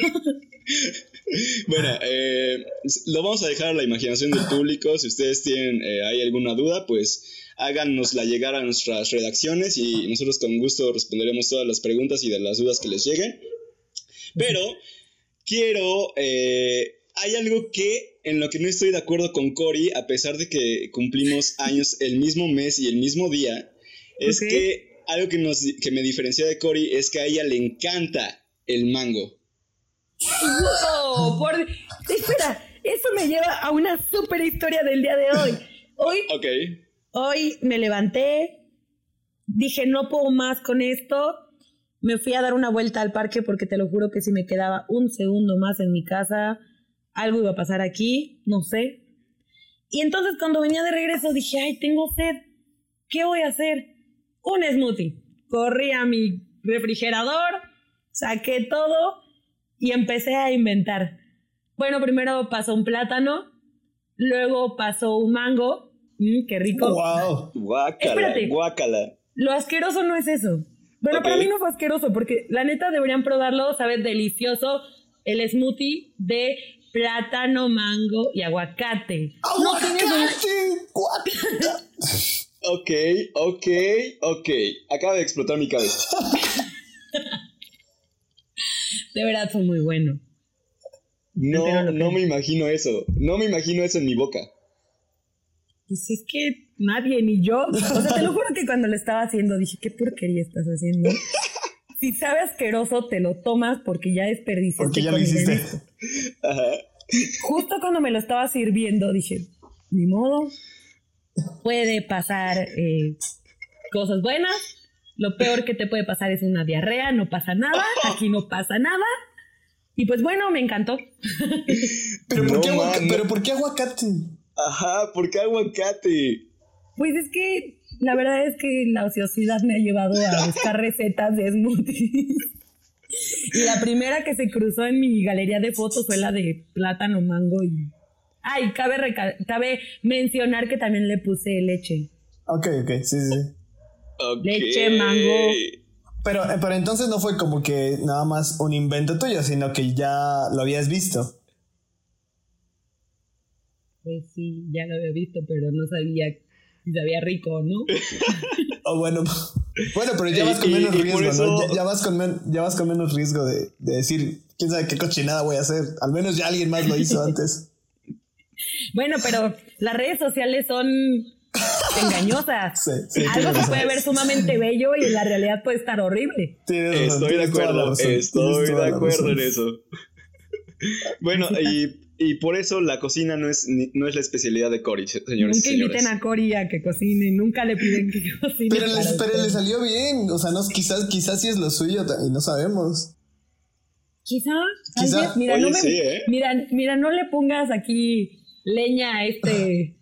Bueno, eh, lo vamos a dejar a la imaginación del público. Si ustedes tienen eh, hay alguna duda, pues háganosla llegar a nuestras redacciones y nosotros con gusto responderemos todas las preguntas y de las dudas que les lleguen. Pero quiero... Eh, hay algo que en lo que no estoy de acuerdo con Cory, a pesar de que cumplimos años el mismo mes y el mismo día, es que algo que, nos, que me diferencia de Cory es que a ella le encanta el mango. ¡Wow! Por... Espera, eso me lleva a una super historia del día de hoy. Hoy, okay. hoy me levanté, dije no puedo más con esto, me fui a dar una vuelta al parque porque te lo juro que si me quedaba un segundo más en mi casa, algo iba a pasar aquí, no sé. Y entonces cuando venía de regreso dije, ay, tengo sed, ¿qué voy a hacer? Un smoothie. Corrí a mi refrigerador, saqué todo y empecé a inventar. Bueno, primero pasó un plátano, luego pasó un mango, mm, qué rico. Wow, guácala, guácala. Lo asqueroso no es eso. Bueno, para mí no fue asqueroso porque la neta deberían probarlo, sabe delicioso el smoothie de plátano, mango y aguacate. ¡Aguacate! ok, ok, ok. Acaba de explotar mi cabeza. De verdad fue muy bueno. No, no me imagino eso. No me imagino eso en mi boca. Pues es que nadie, ni yo. O sea, te lo juro que cuando lo estaba haciendo dije, ¿qué porquería estás haciendo? Si sabe asqueroso, te lo tomas porque ya desperdiciaste. Porque ya lo hiciste. Justo cuando me lo estaba sirviendo dije, ni modo, puede pasar eh, cosas buenas, lo peor que te puede pasar es una diarrea, no pasa nada, aquí no pasa nada. Y pues bueno, me encantó. ¿Pero, por, qué ¿Pero por qué aguacate? Ajá, ¿por qué aguacate? Pues es que la verdad es que la ociosidad me ha llevado a buscar recetas de smoothies. Y la primera que se cruzó en mi galería de fotos fue la de plátano, mango y... Ay, cabe, cabe mencionar que también le puse leche. Ok, ok, sí, sí. Leche, mango. Pero, eh, pero entonces no fue como que nada más un invento tuyo, sino que ya lo habías visto. Pues sí, ya lo había visto, pero no sabía si sabía rico no. o bueno, bueno, pero ya vas con menos riesgo, ¿no? Ya, vas con ya vas con menos riesgo de, de decir, quién sabe qué cochinada voy a hacer. Al menos ya alguien más lo hizo antes. Bueno, pero las redes sociales son engañosas. Algo se puede ver sumamente bello y en la realidad puede estar horrible. estoy de acuerdo, estoy de acuerdo en eso. bueno, y, y, por eso la cocina no es, no es la especialidad de Cory, señores. Nunca inviten a Cory a que cocine, nunca le piden que cocine. Pero, le salió bien, o sea, no, quizás, quizás sí es lo suyo y no sabemos. Quizás, Quizá. mira, no me, ¿eh? mira, mira, no le pongas aquí leña a este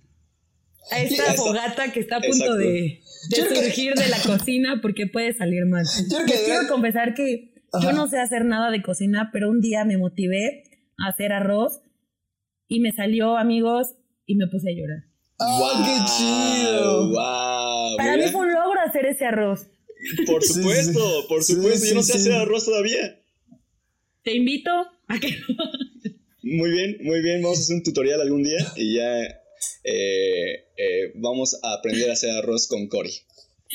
a esta fogata que está a punto de, surgir de la cocina porque puede salir mal. Yo quiero confesar que yo no sé hacer nada de cocina, pero un día me motivé a hacer arroz y me salió, amigos, y me puse a llorar. ¡Oh, qué chido! Wow, Para mí fue un logro hacer ese arroz. Por supuesto, por supuesto. yo no sé hacer arroz todavía. Te invito a que... muy bien, muy bien. Vamos a hacer un tutorial algún día y ya eh, eh, vamos a aprender a hacer arroz con Cory.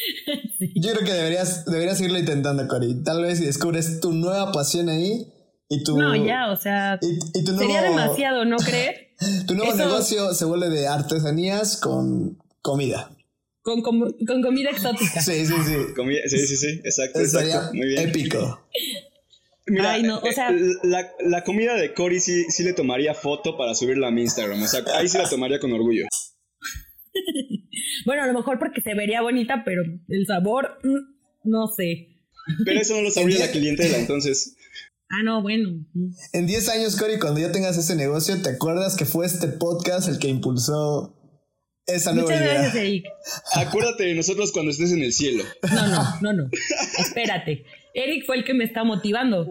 Yo creo que deberías, deberías irlo intentando, Cory. Tal vez si descubres tu nueva pasión ahí y tu... No, ya, o sea... sería demasiado, ¿no creer? tu nuevo negocio se vuelve de artesanías con comida. Con, comida exótica. Sí, sí, sí. sí, sí, sí, exacto, exacto. Muy bien. Épico. Mira, no, o sea... la, la, comida de Cory sí, sí le tomaría foto para subirla a mi Instagram. O sea, ahí sí la tomaría con orgullo. bueno, a lo mejor porque se vería bonita, pero el sabor, mm, no sé. Pero eso no lo sabría la clientela, entonces. Ah, no, bueno. En 10 años, Cory, cuando ya tengas ese negocio, ¿te acuerdas que fue este podcast el que impulsó esa nueva Muchas idea? Gracias, Eric. Acuérdate de nosotros cuando estés en el cielo. No, no, no, no. Espérate. Eric fue el que me está motivando.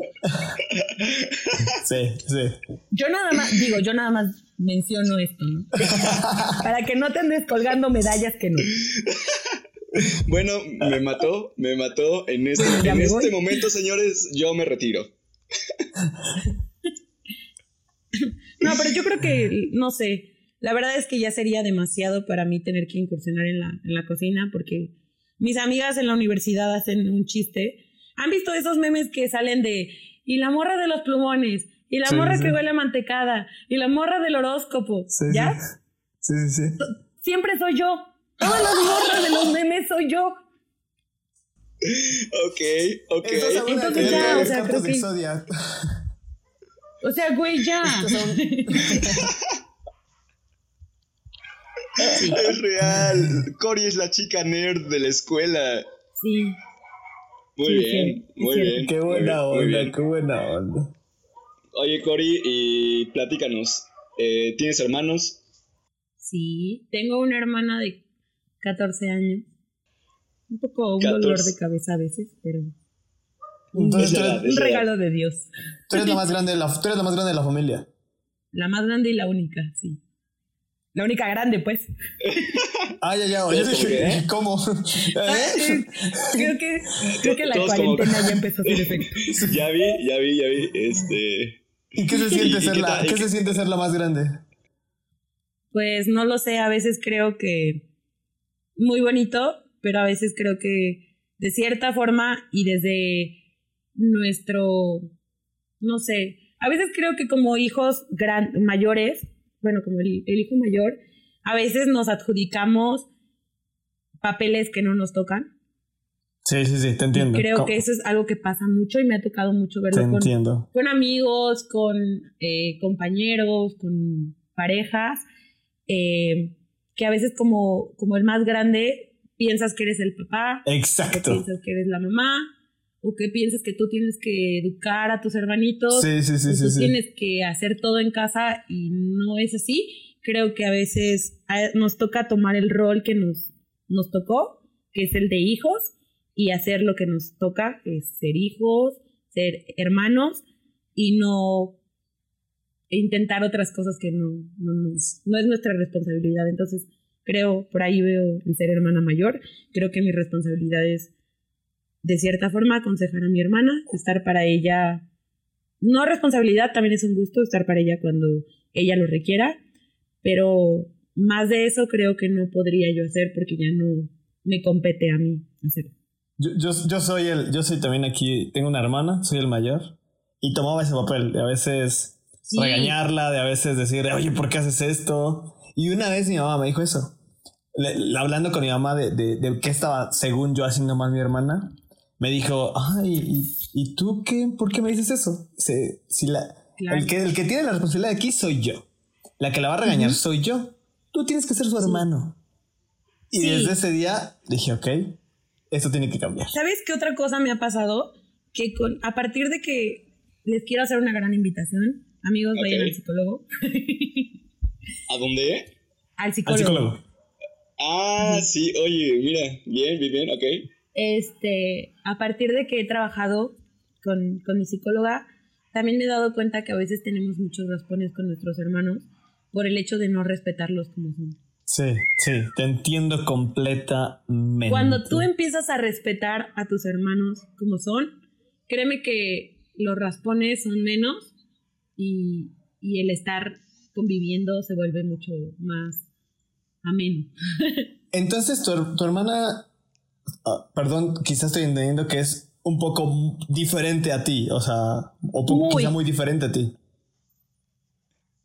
Sí, sí. Yo nada más, digo, yo nada más menciono esto, ¿no? Para que no te andes colgando medallas que no. Bueno, me mató, me mató. En este, en este momento, señores, yo me retiro. No, pero yo creo que, no sé, la verdad es que ya sería demasiado para mí tener que incursionar en la, en la cocina porque mis amigas en la universidad hacen un chiste. ¿Han visto esos memes que salen de y la morra de los plumones? Y la morra que huele a mantecada. Y la morra del horóscopo. ¿Ya? Sí, sí, sí. Siempre soy yo. Todas las morras de los memes soy yo. Ok, ok. Entonces ya, o sea, creo que... O sea, güey, ya. Es real. Cory es la chica nerd de la escuela. Sí. Muy bien, muy bien. Qué buena onda, qué buena onda. Oye, Cory, y platícanos. Eh, ¿Tienes hermanos? Sí, tengo una hermana de 14 años. Un poco un dolor de cabeza a veces, pero. Entonces, un regalo de Dios. Tú eres, la más grande de la, tú eres la más grande de la familia. La más grande y la única, sí. La única grande, pues. Ah, ya, ya. Oye, ¿eh? ¿cómo? Ah, ¿Eh? creo que, creo que la cuarentena ya empezó a hacer efecto. Ya vi, ya vi, ya vi. Este. ¿Y qué se siente, ser, la, ¿qué se siente ser la más grande? Pues no lo sé, a veces creo que muy bonito, pero a veces creo que de cierta forma y desde nuestro, no sé, a veces creo que como hijos gran, mayores bueno, como el, hijo mayor, a veces nos adjudicamos papeles que no nos tocan. Sí, sí, sí, te entiendo. creo que eso es algo que pasa mucho y me ha tocado mucho verlo con, con, amigos, con eh, compañeros, con parejas, eh, que a veces como, como el más grande piensas que eres el papá, Exacto. piensas que eres la mamá, o que piensas que tú tienes que educar a tus hermanitos, sí, sí, sí, tú tienes que hacer todo en casa y no es así. Creo que a veces nos toca tomar el rol que nos, nos tocó, que es el de hijos, y hacer lo que nos toca, que es ser hijos, ser hermanos, y no intentar otras cosas que no, no, no es nuestra responsabilidad. Entonces, creo, por ahí veo el ser hermana mayor, creo que mi responsabilidad es de cierta forma aconsejar a mi hermana, estar para ella, no responsabilidad, también es un gusto estar para ella cuando ella lo requiera, pero más de eso creo que no podría yo hacer porque ya no me compete a mí hacerlo. Yo, yo, soy el, yo soy también aquí, tengo una hermana, soy el mayor, y tomaba ese papel de a veces regañarla, de a veces decir, oye, ¿por qué haces esto? Y una vez mi mamá me dijo eso, hablando con mi mamá de, de, de qué estaba, según yo, haciendo mal mi hermana, me dijo, ay, ¿y, tú qué? ¿Por qué me dices eso? si la, el, que, el que tiene la responsabilidad aquí soy yo. La que la va a regañar soy yo. Tú tienes que ser su hermano. Y desde ese día dije, ok, esto tiene que cambiar. ¿Sabes qué otra cosa me ha pasado? Que con, a partir de que les quiero hacer una gran invitación, amigos, vayan al psicólogo. ¿A dónde? Al psicólogo. Al psicólogo. Ah, sí, oye, mira, bien, bien, bien, ok este, a partir de que he trabajado con, mi psicóloga, también me he dado cuenta que a veces tenemos muchos raspones con nuestros hermanos por el hecho de no respetarlos como son. Sí, sí, te entiendo completamente. Cuando tú empiezas a respetar a tus hermanos como son, créeme que los raspones son menos y, el estar conviviendo se vuelve mucho más ameno. Entonces, tu, tu hermana Ah, perdón, quizás estoy entendiendo que es un poco diferente a ti, o sea, o muy. quizá muy diferente a ti.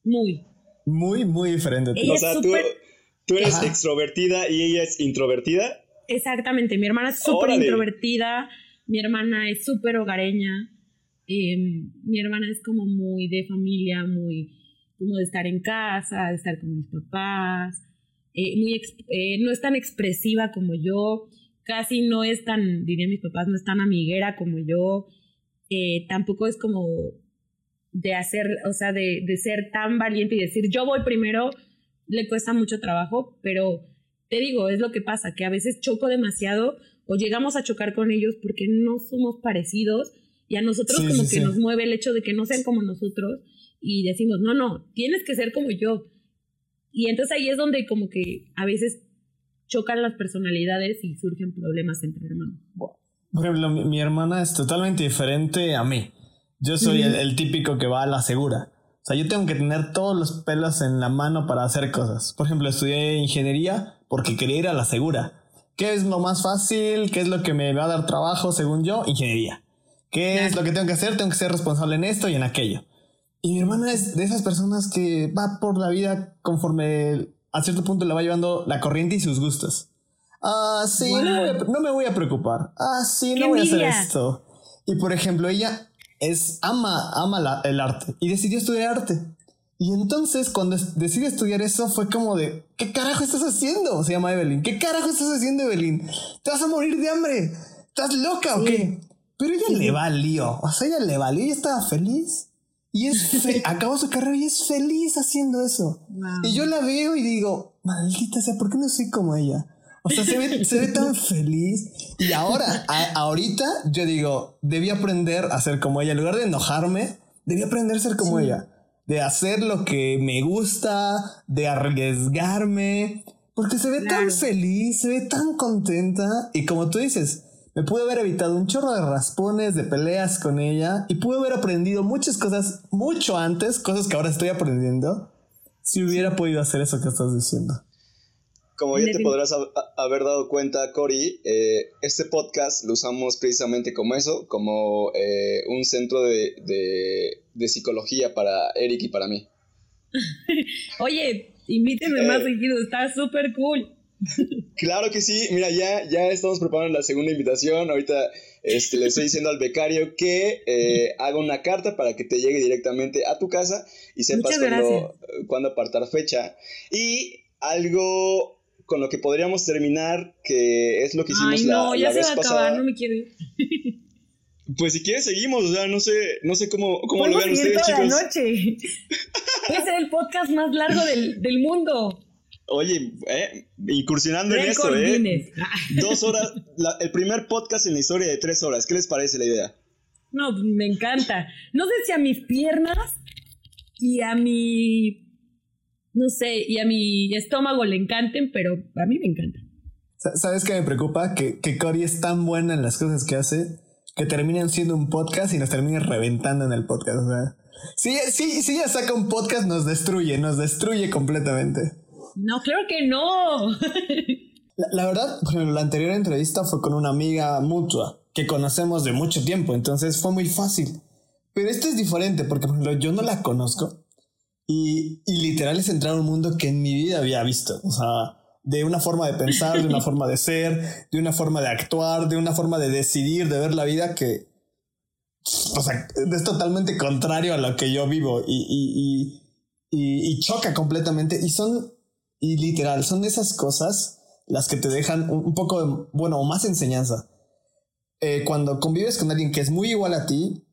Muy. Muy, muy diferente a ti. o sea, tú, eres extrovertida y ella es introvertida. Exactamente, mi hermana es súper introvertida, mi hermana es súper hogareña, em, mi hermana es como muy de familia, muy como de estar en casa, de estar con mis papás, eh, muy eh, no es tan expresiva como yo casi no es tan, dirían mis papás, no es tan amiguera como yo, eh, tampoco es como de hacer, o sea, de, de ser tan valiente y decir yo voy primero, le cuesta mucho trabajo, pero te digo, es lo que pasa, que a veces choco demasiado o llegamos a chocar con ellos porque no somos parecidos y a nosotros como que nos mueve el hecho de que no sean como nosotros y decimos, no, no, tienes que ser como yo. Y entonces ahí es donde como que a veces chocan las personalidades y surgen problemas entre hermanos. Por ejemplo, mi, hermana es totalmente diferente a mí. Yo soy el, típico que va a la segura. O sea, yo tengo que tener todos los pelos en la mano para hacer cosas. Por ejemplo, estudié ingeniería porque quería ir a la segura. ¿Qué es lo más fácil? ¿Qué es lo que me va a dar trabajo según yo? Ingeniería. ¿Qué es lo que tengo que hacer? Tengo que ser responsable en esto y en aquello. Y mi hermana es de esas personas que va por la vida conforme a cierto punto le va llevando la corriente y sus gustos. Ah, sí, no, me voy a preocupar. Ah, sí, no voy a hacer esto. Y por ejemplo, ella es ama, ama el arte y decidió estudiar arte. Y entonces cuando decide estudiar eso fue como de, ¿qué carajo estás haciendo? Se llama Evelyn. ¿Qué carajo estás haciendo, Evelyn? ¿Te vas a morir de hambre? ¿Estás loca o qué? Pero ella le valió. O sea, ella le valió. Ella estaba feliz. Y es acabó su carrera y es feliz haciendo eso. Y yo la veo y digo, maldita sea, ¿por qué no soy como ella? O sea, se ve, se ve tan feliz. Y ahora, ahorita, yo digo, debí aprender a ser como ella. En lugar de enojarme, debí aprender a ser como ella. De hacer lo que me gusta, de arriesgarme. Porque se ve tan feliz, se ve tan contenta. Y como tú dices, me pude haber evitado un chorro de raspones, de peleas con ella y pude haber aprendido muchas cosas mucho antes, cosas que ahora estoy aprendiendo, si hubiera podido hacer eso que estás diciendo. Como ya te podrás haber dado cuenta, Cory, eh, este podcast lo usamos precisamente como eso, como eh, un centro de, de, psicología para Eric y para mí. Oye, invíteme más eh, seguido, está súper cool. Claro que sí, mira, ya, ya estamos preparando la segunda invitación. Ahorita este, le estoy diciendo al becario que eh, haga una carta para que te llegue directamente a tu casa y sepas cuándo, apartar fecha. Y algo con lo que podríamos terminar, que es lo que hicimos Ay, no, ya se va a acabar, no me quiero ir. Pues si quieres seguimos, o sea, no sé, no sé cómo, cómo lo vean ustedes, chicos. La noche. Ser el podcast más largo del, del mundo. Oye, eh, incursionando en esto, ¿eh? Dos horas, el primer podcast en la historia de tres horas. ¿Qué les parece la idea? No, me encanta. No sé si a mis piernas y a mi, no sé, y a mi estómago le encanten, pero a mí me encanta. ¿Sabes qué me preocupa? Que, que Cory es tan buena en las cosas que hace que terminan siendo un podcast y nos termina reventando en el podcast. O sea, si, si, si ella saca un podcast, nos destruye, nos destruye completamente. No, claro que no. la, verdad, la anterior entrevista fue con una amiga mutua que conocemos de mucho tiempo, entonces fue muy fácil. Pero esto es diferente porque, por ejemplo, yo no la conozco y, y literal es entrar a un mundo que en mi vida había visto. O sea, de una forma de pensar, de una forma de ser, de una forma de actuar, de una forma de decidir, de ver la vida que, o sea, es totalmente contrario a lo que yo vivo y, y, y, y choca completamente. Y son y literal, son esas cosas las que te dejan un, poco, de, bueno, o más enseñanza. Eh, cuando convives con alguien que es muy igual a ti,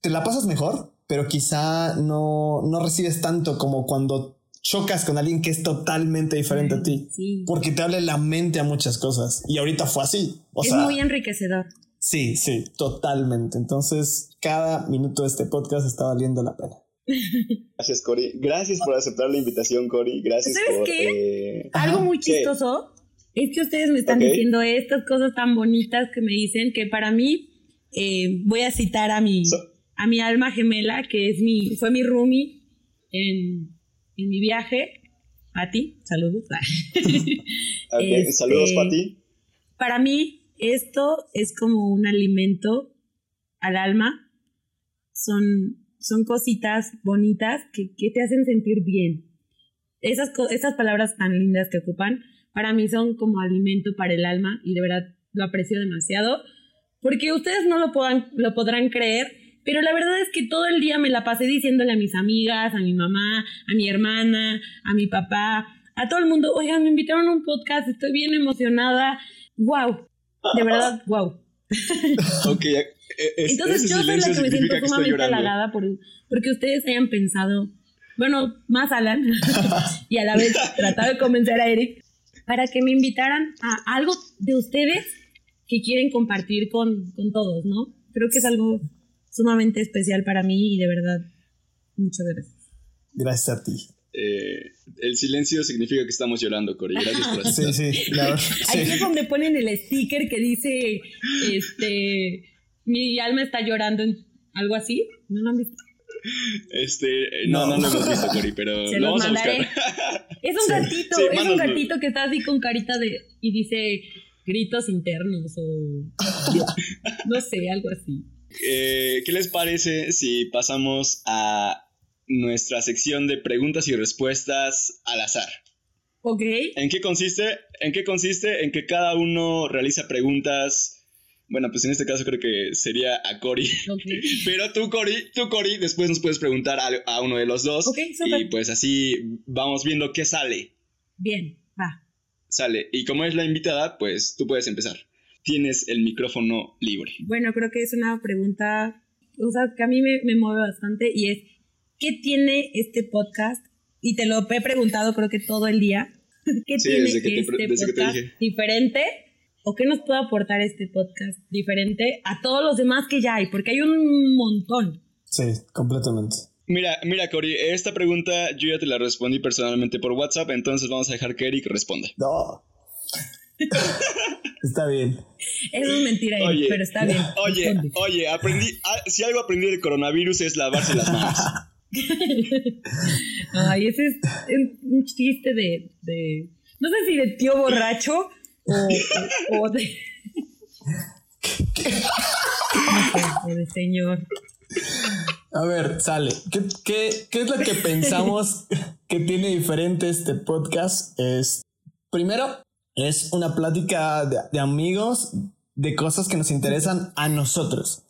te la pasas mejor, pero quizá no, no recibes tanto como cuando chocas con alguien que es totalmente diferente a ti. Porque te abre la mente a muchas cosas. Y ahorita fue así. es muy enriquecedor. Sí, sí, totalmente. Entonces, cada minuto de este podcast está valiendo la pena. Gracias, Cori. Gracias por aceptar la invitación, Cori. Gracias ¿Sabes por. Qué? Eh, Algo muy chistoso es que ustedes me están diciendo estas cosas tan bonitas que me dicen que para mí eh, voy a citar a mi, a mi alma gemela, que es mi, fue mi roomie en, en mi viaje. Pati, saludos. Este, saludos, Pati. Para mí, esto es como un alimento al alma. Son son cositas bonitas que, te hacen sentir bien. Esas, esas palabras tan lindas que ocupan, para mí son como alimento para el alma y de verdad lo aprecio demasiado, porque ustedes no lo, lo podrán creer, pero la verdad es que todo el día me la pasé diciéndole a mis amigas, a mi mamá, a mi hermana, a mi papá, a todo el mundo, oigan, me invitaron a un podcast, estoy bien emocionada, wow, de verdad, wow. ok, e-, Entonces yo soy la que me siento sumamente halagada por, porque ustedes hayan pensado, bueno, más Alan, y a la vez tratado de convencer a Eric para que me invitaran a algo de ustedes que quieren compartir con, con todos, ¿no? Creo que es algo sumamente especial para mí y de verdad, muchas gracias. Gracias a ti. Eh, el silencio significa que estamos llorando, Cori. Gracias por Sí, sí, claro. Ahí es donde ponen el sticker que dice, este, mi alma está llorando, en, algo así. ¿No lo han visto? Este, no, no, no lo hemos visto, Cori, pero Se lo los vamos a mandaré. buscar. Es un Sí. gatito, Sí, es un gatito que está así con carita de, y dice gritos internos o, no sé, algo así. Eh, ¿Qué les parece si pasamos a nuestra sección de preguntas y respuestas al azar? Ok, ¿En qué consiste? ¿En qué consiste? En que cada uno realiza preguntas. Bueno, pues en este caso creo que sería a Cory. ok. Pero tú, Cory, tú, Cory, después nos puedes preguntar a, a uno de los dos. Ok, súper. y pues así vamos viendo qué sale. Bien, va. Sale. Y como es la invitada, pues tú puedes empezar. Tienes el micrófono libre. Bueno, creo que es una pregunta, o sea, que a mí me, me mueve bastante y es, ¿qué tiene este podcast? Y te lo he preguntado creo que todo el día. ¿Qué Sí, tiene que te este que podcast diferente? ¿O qué nos puede aportar este podcast diferente a todos los demás que ya hay? Porque hay un montón. Sí, completamente. Mira, mira, Cory, esta pregunta yo ya te la respondí personalmente por WhatsApp, entonces vamos a dejar que Eric responda. No. Está bien. Es mentira, Eric, Oye, pero está bien. Oye, responde. oye, aprendí, ah, si algo aprendí del coronavirus es lavarse las manos. Ay, ese es un- chiste de, de- No sé si de tío borracho o, o- de. No sé, de señor. A ver, sale. ¿Qué, qué, qué es lo que pensamos que tiene diferente este podcast? Es, primero, es una plática de amigos de cosas que nos interesan a nosotros.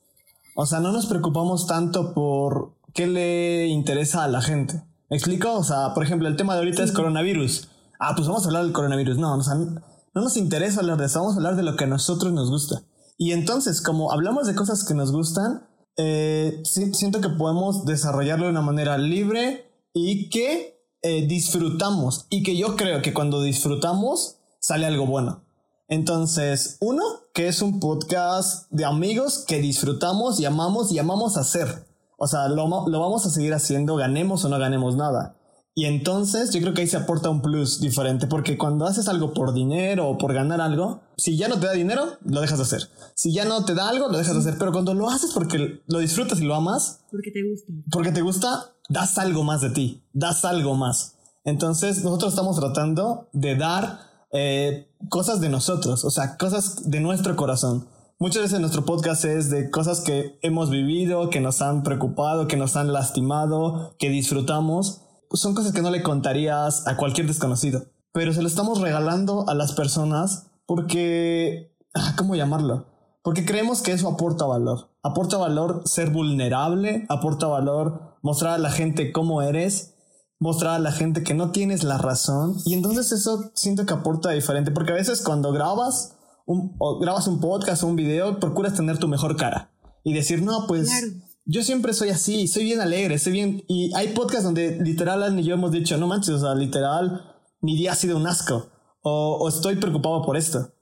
O sea, no nos preocupamos tanto por qué le interesa a la gente. ¿Me explico? O sea, por ejemplo, el tema de ahorita es coronavirus. Ah, pues vamos a hablar del coronavirus. No, o sea, no no nos interesa hablar de eso, vamos a hablar de lo que a nosotros nos gusta. Y entonces, como hablamos de cosas que nos gustan, eh, si- siento que podemos desarrollarlo de una manera libre y que eh, disfrutamos. Y que yo creo que cuando disfrutamos sale algo bueno. Entonces, uno, que es un podcast de amigos que disfrutamos y amamos y amamos hacer. O sea, lo, lo vamos a seguir haciendo, ganemos o no ganemos nada. Y entonces yo creo que ahí se aporta un plus diferente, porque cuando haces algo por dinero o por ganar algo, si ya no te da dinero, lo dejas de hacer. Si ya no te da algo, lo dejas de hacer. Pero cuando lo haces porque lo disfrutas y lo amas, Porque te gusta. porque te gusta, das algo más de ti, das algo más. Entonces nosotros estamos tratando de dar eh, cosas de nosotros, o sea, cosas de nuestro corazón. Muchas veces nuestro podcast es de cosas que hemos vivido, que nos han preocupado, que nos han lastimado, que disfrutamos. Son cosas que no le contarías a cualquier desconocido. Pero se lo estamos regalando a las personas porque... ah, ¿Cómo llamarlo? Porque creemos que eso aporta valor. Aporta valor ser vulnerable, aporta valor mostrar a la gente cómo eres, mostrar a la gente que no tienes la razón. Y entonces eso siento que aporta diferente, porque a veces cuando grabas un, o grabas un podcast o un video, procuras tener tu mejor cara y decir, no, pues Claro. yo siempre soy así, soy bien alegre, soy bien... Y hay podcasts donde literal Alan y yo hemos dicho, no manches, o sea, literal, mi día ha sido un asco o, o estoy preocupado por esto.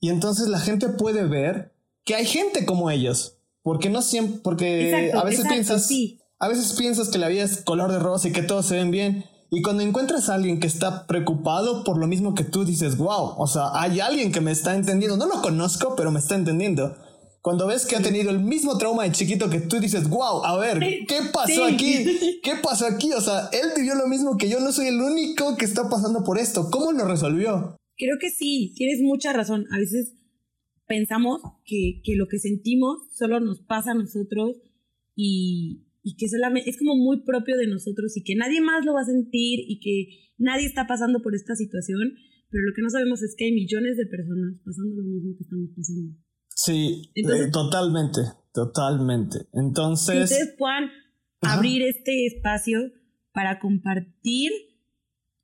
Y entonces la gente puede ver que hay gente como ellos. Porque no siempre, porque Exacto, a veces exacto, piensas, sí. a veces piensas que la vida es color de rosa y que todos se ven bien. Y cuando encuentras a alguien que está preocupado por lo mismo que tú, dices, wow, o sea, hay alguien que me está entendiendo. No lo conozco, pero me está entendiendo. Cuando ves que ha tenido el mismo trauma de chiquito que tú, dices, wow, a ver, ¿qué pasó Sí. aquí? ¿Qué pasó aquí? O sea, él vivió lo mismo que yo, no soy el único que está pasando por esto. ¿Cómo lo resolvió? Creo que sí, tienes mucha razón. A veces pensamos que, que lo que sentimos solo nos pasa a nosotros y, y que solamente es como muy propio de nosotros y que nadie más lo va a sentir y que nadie está pasando por esta situación, pero lo que no sabemos es que hay millones de personas pasando lo mismo que estamos pasando. Sí, Entonces- eh, totalmente, totalmente. Que Entonces, ustedes puedan Ajá. abrir este espacio para compartir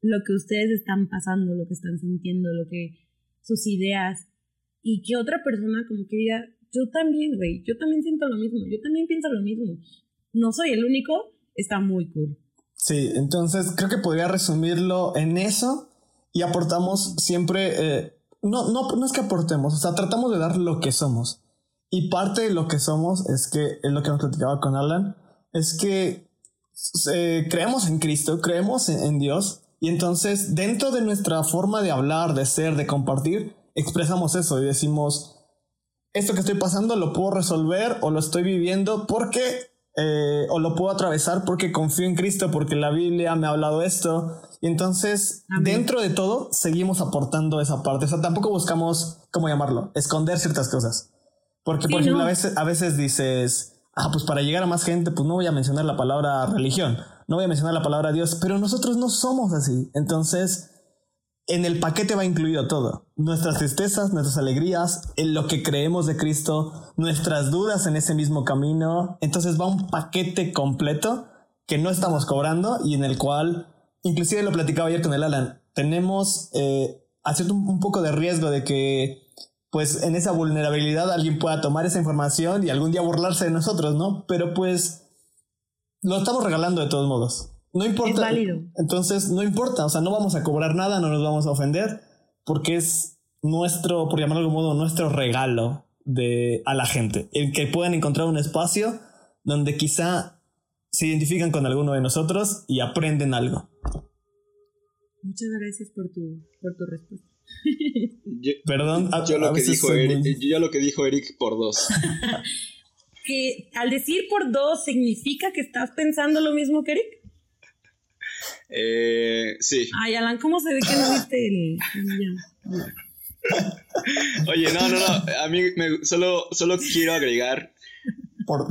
lo que ustedes están pasando, lo que están sintiendo, lo que sus ideas y que otra persona como que diga, yo también, güey, yo también siento lo mismo, yo también pienso lo mismo. No soy el único, está muy cool. sí, entonces creo que podría resumirlo en eso y aportamos siempre, eh, no, no, no es que aportemos, o sea, tratamos de dar lo que somos. Y parte de lo que somos es que, es lo que hemos platicado con Alan, es que eh, creemos en Cristo, creemos en, Dios, y entonces dentro de nuestra forma de hablar, de ser, de compartir, expresamos eso y decimos, esto que estoy pasando lo puedo resolver o lo estoy viviendo porque, eh, o lo puedo atravesar porque confío en Cristo, porque la Biblia me ha hablado esto. Y entonces, dentro de todo, seguimos aportando esa parte. O sea, tampoco buscamos, ¿cómo llamarlo? Esconder ciertas cosas. Porque, por ejemplo, a, veces, a veces dices, ah, pues para llegar a más gente, pues no voy a mencionar la palabra religión, no voy a mencionar la palabra Dios, pero nosotros no somos así. Entonces, en el paquete va incluido todo. Nuestras tristezas, nuestras alegrías, en lo que creemos de Cristo, nuestras dudas en ese mismo camino. Entonces va un paquete completo que no estamos cobrando y en el cual, inclusive lo platicaba ayer con el Alan, tenemos eh, un, un poco de riesgo de que pues en esa vulnerabilidad alguien pueda tomar esa información y algún día burlarse de nosotros, ¿no? Pero pues lo estamos regalando de todos modos. No importa. Es válido. Entonces, no importa, o sea, no vamos a cobrar nada, no nos vamos a ofender, porque es nuestro, por llamarlo de algún modo, nuestro regalo de, a la gente. El que puedan encontrar un espacio donde quizá se identifican con alguno de nosotros y aprenden algo. Muchas gracias por tu, por tu respuesta. Perdón, yo, lo que dijo Eric, yo lo que dijo Eric por dos. que al decir por dos significa que estás pensando lo mismo que Eric. Eh, sí. Ay, Alan, ¿cómo se ve que no viste el... Oye, no, no, no. A mí me, solo, solo quiero agregar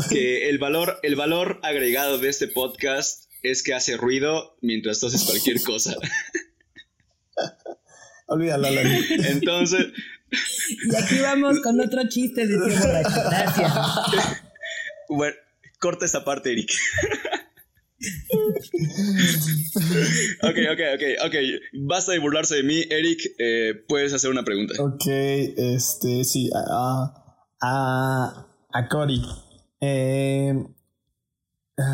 que el valor, el valor agregado de este podcast es que hace ruido mientras tú haces cualquier cosa. Olvídalo, Entonces. Y aquí vamos con otro chiste de Gracias. Bueno, corta esta parte, Eric. Ok, ok, ok, ok. Basta de burlarse de mí, Eric. Eh, puedes hacer una pregunta. Ok, este, sí, a, a, a Cory. Eh,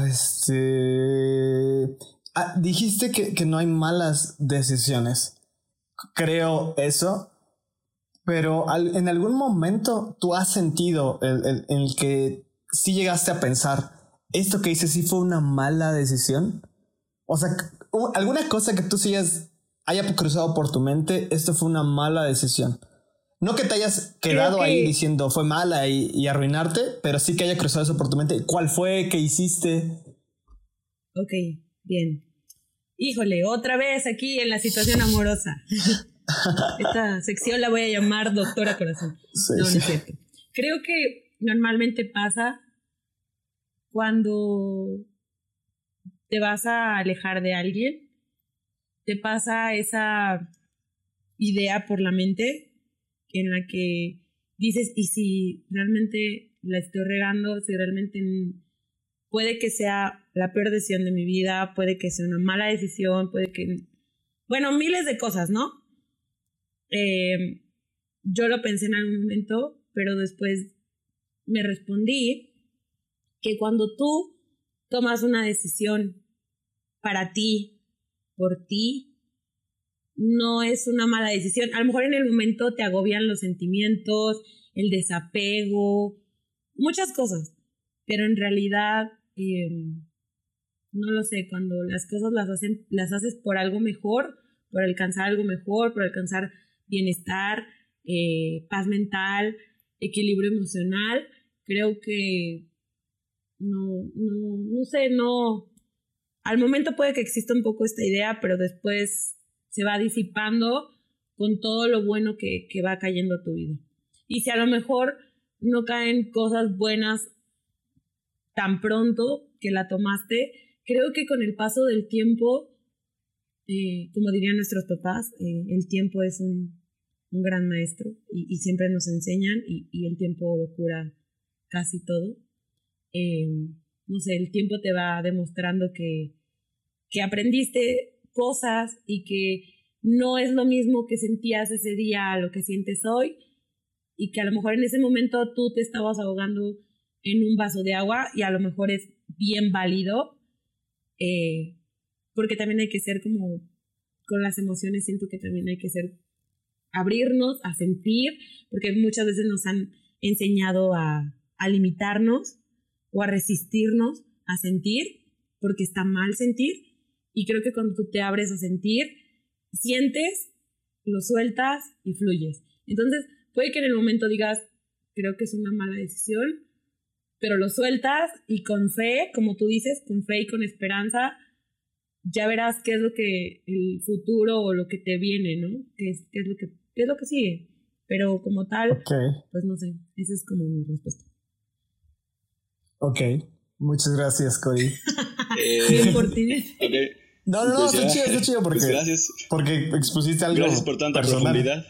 este. Ah, dijiste que, que no hay malas decisiones creo eso, pero en algún momento tú has sentido el, el, que sí llegaste a pensar, esto que hice sí fue una mala decisión. O sea, alguna cosa que tú sigas haya cruzado por tu mente, esto fue una mala decisión. No que te hayas quedado ahí diciendo fue mala y, y, arruinarte, pero sí que haya cruzado eso por tu mente. ¿Cuál fue? ¿Qué hiciste? Ok, bien. Híjole, otra vez aquí en la situación amorosa. Esta sección la voy a llamar Doctora Corazón. no, no es cierto. Creo que normalmente pasa cuando te vas a alejar de alguien, te pasa esa idea por la mente en la que dices, ¿y si realmente la estoy regando? Si realmente puede que sea la peor decisión de mi vida, puede que sea una mala decisión, puede que... Bueno, miles de cosas, ¿no? Eh, yo lo pensé en algún momento, pero después me respondí que cuando tú tomas una decisión para ti, por ti, no es una mala decisión. A lo mejor en el momento te agobian los sentimientos, el desapego, muchas cosas, pero en realidad Em, no lo sé, cuando las cosas las, haces por algo mejor, por alcanzar algo mejor, por alcanzar bienestar, eh, paz mental, equilibrio emocional, creo que no, no, no sé, no, al momento puede que exista un poco esta idea, pero después se va disipando con todo lo bueno que, que va cayendo a tu vida. Y si a lo mejor no caen cosas buenas tan pronto que la tomaste, creo que con el paso del tiempo, eh, como dirían nuestros papás, eh, el tiempo es un, gran maestro y, siempre nos enseñan y, el tiempo lo cura casi todo. Eh, no sé, el tiempo te va demostrando que, que aprendiste cosas y que no es lo mismo que sentías ese día a lo que sientes hoy y que a lo mejor en ese momento tú te estabas ahogando en un vaso de agua y a lo mejor es bien válido, eh, porque también hay que ser como, con las emociones siento que también hay que ser abrirnos, a sentir, porque muchas veces nos han enseñado a, a limitarnos o a resistirnos a sentir, porque está mal sentir. Y creo que cuando tú te abres a sentir, sientes, lo sueltas y fluyes. Entonces, puede que en el momento digas, creo que es una mala decisión, pero lo sueltas y con fe, como tú dices, con fe y con esperanza, ya verás qué es lo que el futuro o lo que te viene, ¿no? ¿Qué es, qué es, lo, que, qué es lo que sigue? Pero como tal, pues no sé, esa es como mi respuesta. Ok, muchas gracias, Cody. eh, por ti. okay. No, no, no, Pues está ya. chido, está chido porque, Pues gracias. porque expusiste algo Gracias por tanta personal. profundidad.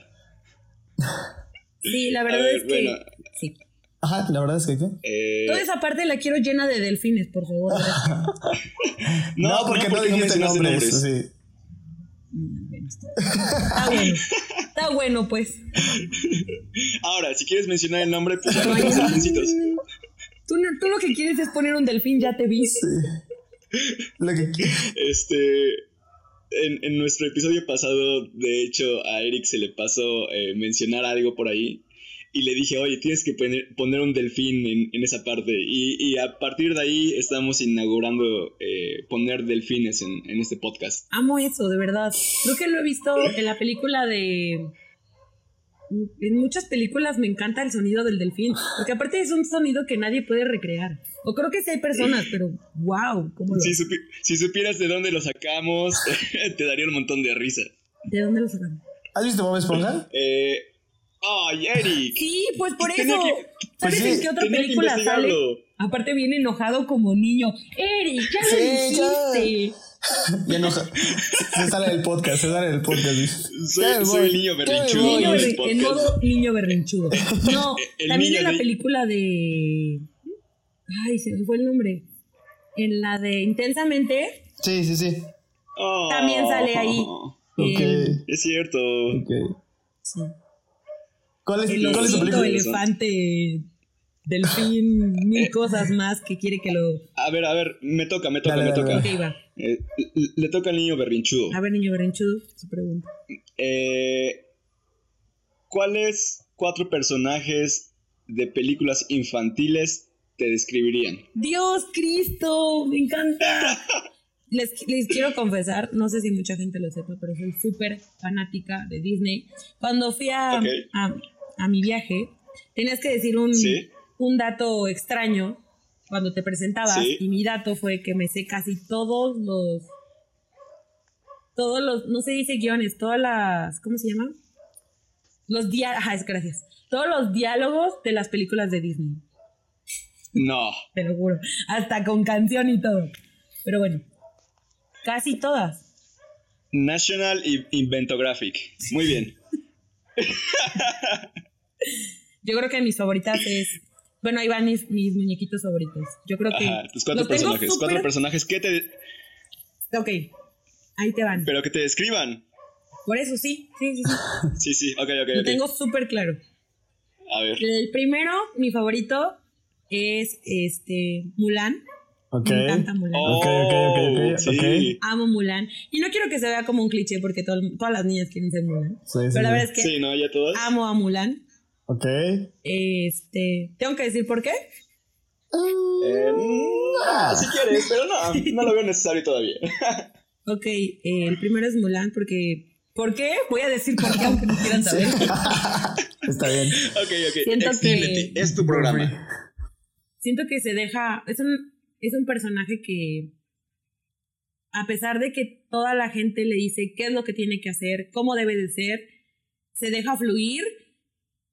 Sí, la verdad ver, es que bueno, sí. Ajá, la verdad es que ¿qué? eh, Toda esa parte la quiero llena de delfines, por favor. No, porque no, dijiste nombres. Sí. Está bueno. Está bueno, pues. Ahora, si quieres mencionar el nombre, pues ya No hay-. Tú, no- tú lo que quieres es poner un delfín, ya te vi. Lo que Este. En, en nuestro episodio pasado, de hecho, a Eric se le pasó eh, mencionar algo por ahí. Y le dije, oye, tienes que poner, poner un delfín en, en esa parte. Y, y a partir de ahí estamos inaugurando eh, poner delfines en, en este podcast. Amo eso, de verdad. Creo que lo he visto en la película de. En muchas películas me encanta el sonido del delfín. Porque aparte es un sonido que nadie puede recrear. O creo que sí hay personas, pero wow, ¿cómo lo Si, supi- si supieras de dónde lo sacamos, te daría un montón de risa. ¿De dónde lo sacaron? ¿Has visto Bob Esponja? Eh, ¡Ay, Eric! Sí, pues por Tenía eso. que- ¿Sabes pues sí, en qué otra película sale? Aparte viene enojado como niño. Eric, ya lo Sí, dijiste. Ya enoja. Se sale del podcast, se sale del podcast. Soy, soy el niño berrinchudo. Niño en modo niño berrinchudo. No, El también en la de- película de. Ay, se me fue el nombre. En la de Intensamente, Sí, sí, sí. Oh, También sale ahí. Ok. eh, Es cierto. ok. sí, ¿Cuál es, el ¿cuál es tu película? elefante, delfín, mil cosas más que quiere que lo. A ver, a ver, me toca, me toca, Dale, me dale, toca. dale. Eh, le- le toca al niño berrinchudo. A ver, niño berrinchudo, su pregunta. Eh, ¿Cuáles cuatro personajes de películas infantiles te describirían? Dios Cristo, me encanta. Les, les quiero confesar, no sé si mucha gente lo sepa, pero soy súper fanática de Disney. Cuando fui a, a mi viaje, tenías que decir un, Sí. Un dato extraño cuando te presentabas Sí. y mi dato fue que me sé casi todos los todos los no se dice guiones todas las ¿cómo se llama? los diálogos gracias todos los diálogos de las películas de Disney No. te lo juro hasta con canción y todo pero bueno casi todas National Inventographic. Muy bien. yo creo que mis favoritas es bueno ahí van mis, mis muñequitos favoritos yo creo que Ajá, tus cuatro los tengo personajes. súper- Cuatro personajes que te. ok ahí te van Pero que te describan. por eso sí sí sí, sí. Sí, sí, ok, ok, lo ok. tengo súper claro A ver. El primero, mi favorito, es este Mulan. Ok. Me encanta Mulan. Oh, Ok, ok, ok, ok, sí. Amo Mulan. Y no quiero que se vea como un cliché porque todo- todas las niñas quieren ser Mulan. Sí, sí, Pero la sí. verdad es que Sí, ¿no? Ya todas. amo a Mulan. Ok. Este, tengo que decir por qué. Eh, no, si quieres, pero no, no lo veo necesario todavía. Ok, eh, el primero es Mulan porque ¿Por qué? Voy a decir por qué, aunque no quieran saber. Está bien. Ok, ok. Siento que- Es tu programa. Siento que se deja. Es un, es un personaje que. A pesar de que toda la gente le dice qué es lo que tiene que hacer, cómo debe de ser, se deja fluir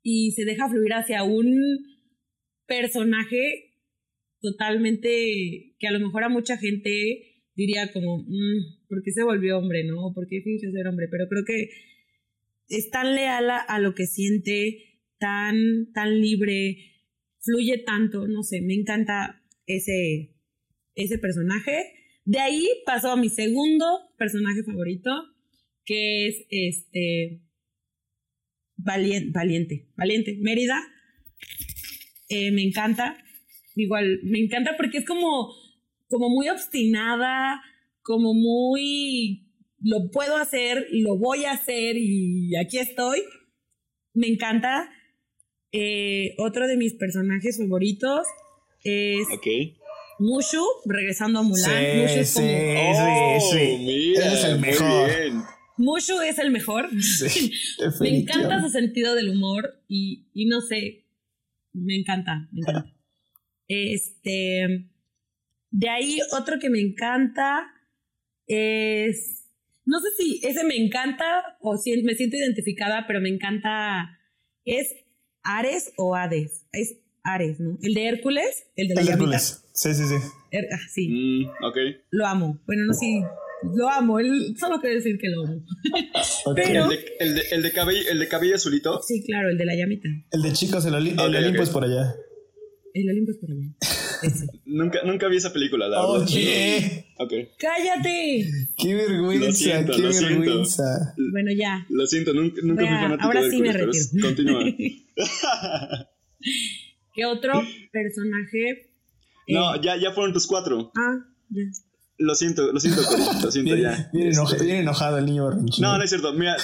y se deja fluir hacia un personaje totalmente que a lo mejor a mucha gente diría como, "Mm, ¿por qué se volvió hombre, no? ¿Por qué finge ser hombre? Pero creo que es tan leal a, a lo que siente, tan, tan libre, fluye tanto, no sé, me encanta ese, ese personaje. De ahí pasó a mi segundo personaje favorito, que es este Valiente, Valiente, Valiente, Mérida. Eh, me encanta, igual, me encanta porque es como, como muy obstinada, como muy, lo puedo hacer, lo voy a hacer y aquí estoy. me encanta. Eh, otro de mis personajes favoritos es Ok. Mushu, regresando a Mulan. Sí, Mushu, es como- Oh, sí, sí. mira, Él es el muy mejor. bien. Mushu es el mejor. Sí, me encanta su sentido del humor y, y no sé, me encanta, me encanta. Este, de ahí otro que me encanta es, no sé si ese me encanta o si me siento identificada, pero me encanta, es Ares o Hades, es Ares, ¿no? El de Hércules, el de la El de. Hércules. Sí, sí, sí. Her- ah, sí, Mm, ok. lo amo. Bueno, no sé si lo amo, él, solo quiero decir que lo amo. Pero- ¿El de, el, de, el, de cabello, ¿El de cabello azulito? Sí, claro, el de la llamita. El de chicos, el, Oli- el Ok, Olimpo ok. es por allá. El Olimpo es por allá. Nunca, nunca vi esa película, la verdad. Oye, Ok. ¡Cállate! qué vergüenza, Lo siento, qué lo siento. vergüenza. Bueno, ya. Lo siento, nunca, nunca Voy fui fanático ahora de sí me retiro. Continúa. ¿Qué otro personaje? no, Eh, ya, ya fueron tus cuatro. Ah, ya. Lo siento, lo siento, lo siento Bien, ya. bien, enoja- Este, bien enojado el niño berrinchudo. No, no es cierto. Mira,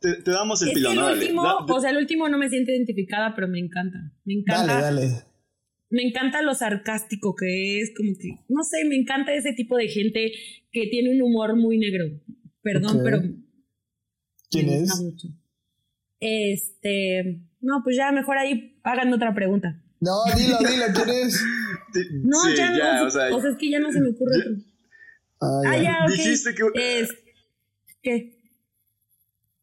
te, te damos el Es pilón, el último, o sea, el último no me siento identificada, pero me encanta. Me encanta. Dale, dale. Me encanta lo sarcástico que es, como que, no sé, me encanta ese tipo de gente que tiene un humor muy negro. Perdón, pero ¿Quién me es? gusta mucho. Este, no, pues ya mejor ahí háganme otra pregunta. No, dilo, dilo, ¿quién es? No, sí, ya, ya, no, o sea, o sea, es que ya no se me ocurre ya- otro. Ah, Ah, ya. ok. Dijiste que- Es, ¿Qué?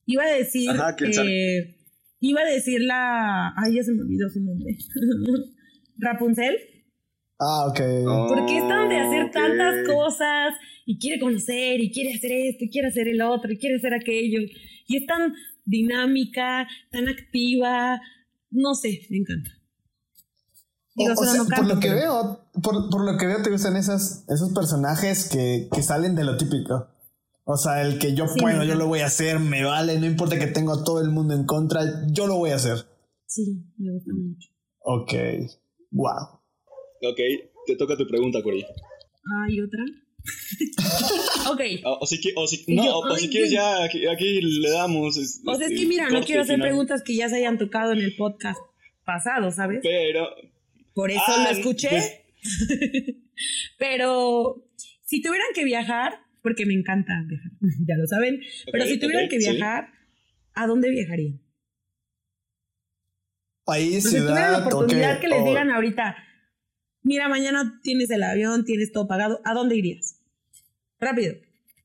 Iba a decir. Ajá, eh, iba a decir la. Ay, ya se me olvidó su nombre. Rapunzel. Ah, ok. Oh, Porque es tan de hacer tantas cosas y quiere conocer y quiere hacer esto y quiere hacer el otro y quiere hacer aquello. Y es tan dinámica, tan activa. No sé, me encanta. Digo, O- o solo sea, no por lo que veo, por, por lo que veo te gustan esas, esos personajes que, que salen de lo típico. O sea, el que yo Sí, puedo, yo lo voy a hacer, me vale, no importa que tengo a todo el mundo en contra, yo lo voy a hacer. Sí, me gusta mucho. Ok. Wow. Ok, te toca tu pregunta, Cory. Ah, ¿y otra? ok. O, o si, o si, no, yo, o, si quieres ya, aquí, aquí le damos. es- O sea, es que mira, no quiero hacer final. preguntas que ya se hayan tocado en el podcast pasado, ¿sabes? Pero, Por eso Ah, lo escuché. pues- Pero si tuvieran que viajar, porque me encanta viajar, ya lo saben, pero si tuvieran que sí. viajar, ¿a dónde viajarían? País, O sea, si tuvieran la ciudad, oportunidad que les digan ahorita, mira, mañana tienes el avión, tienes todo pagado, ¿a dónde irías? Rápido.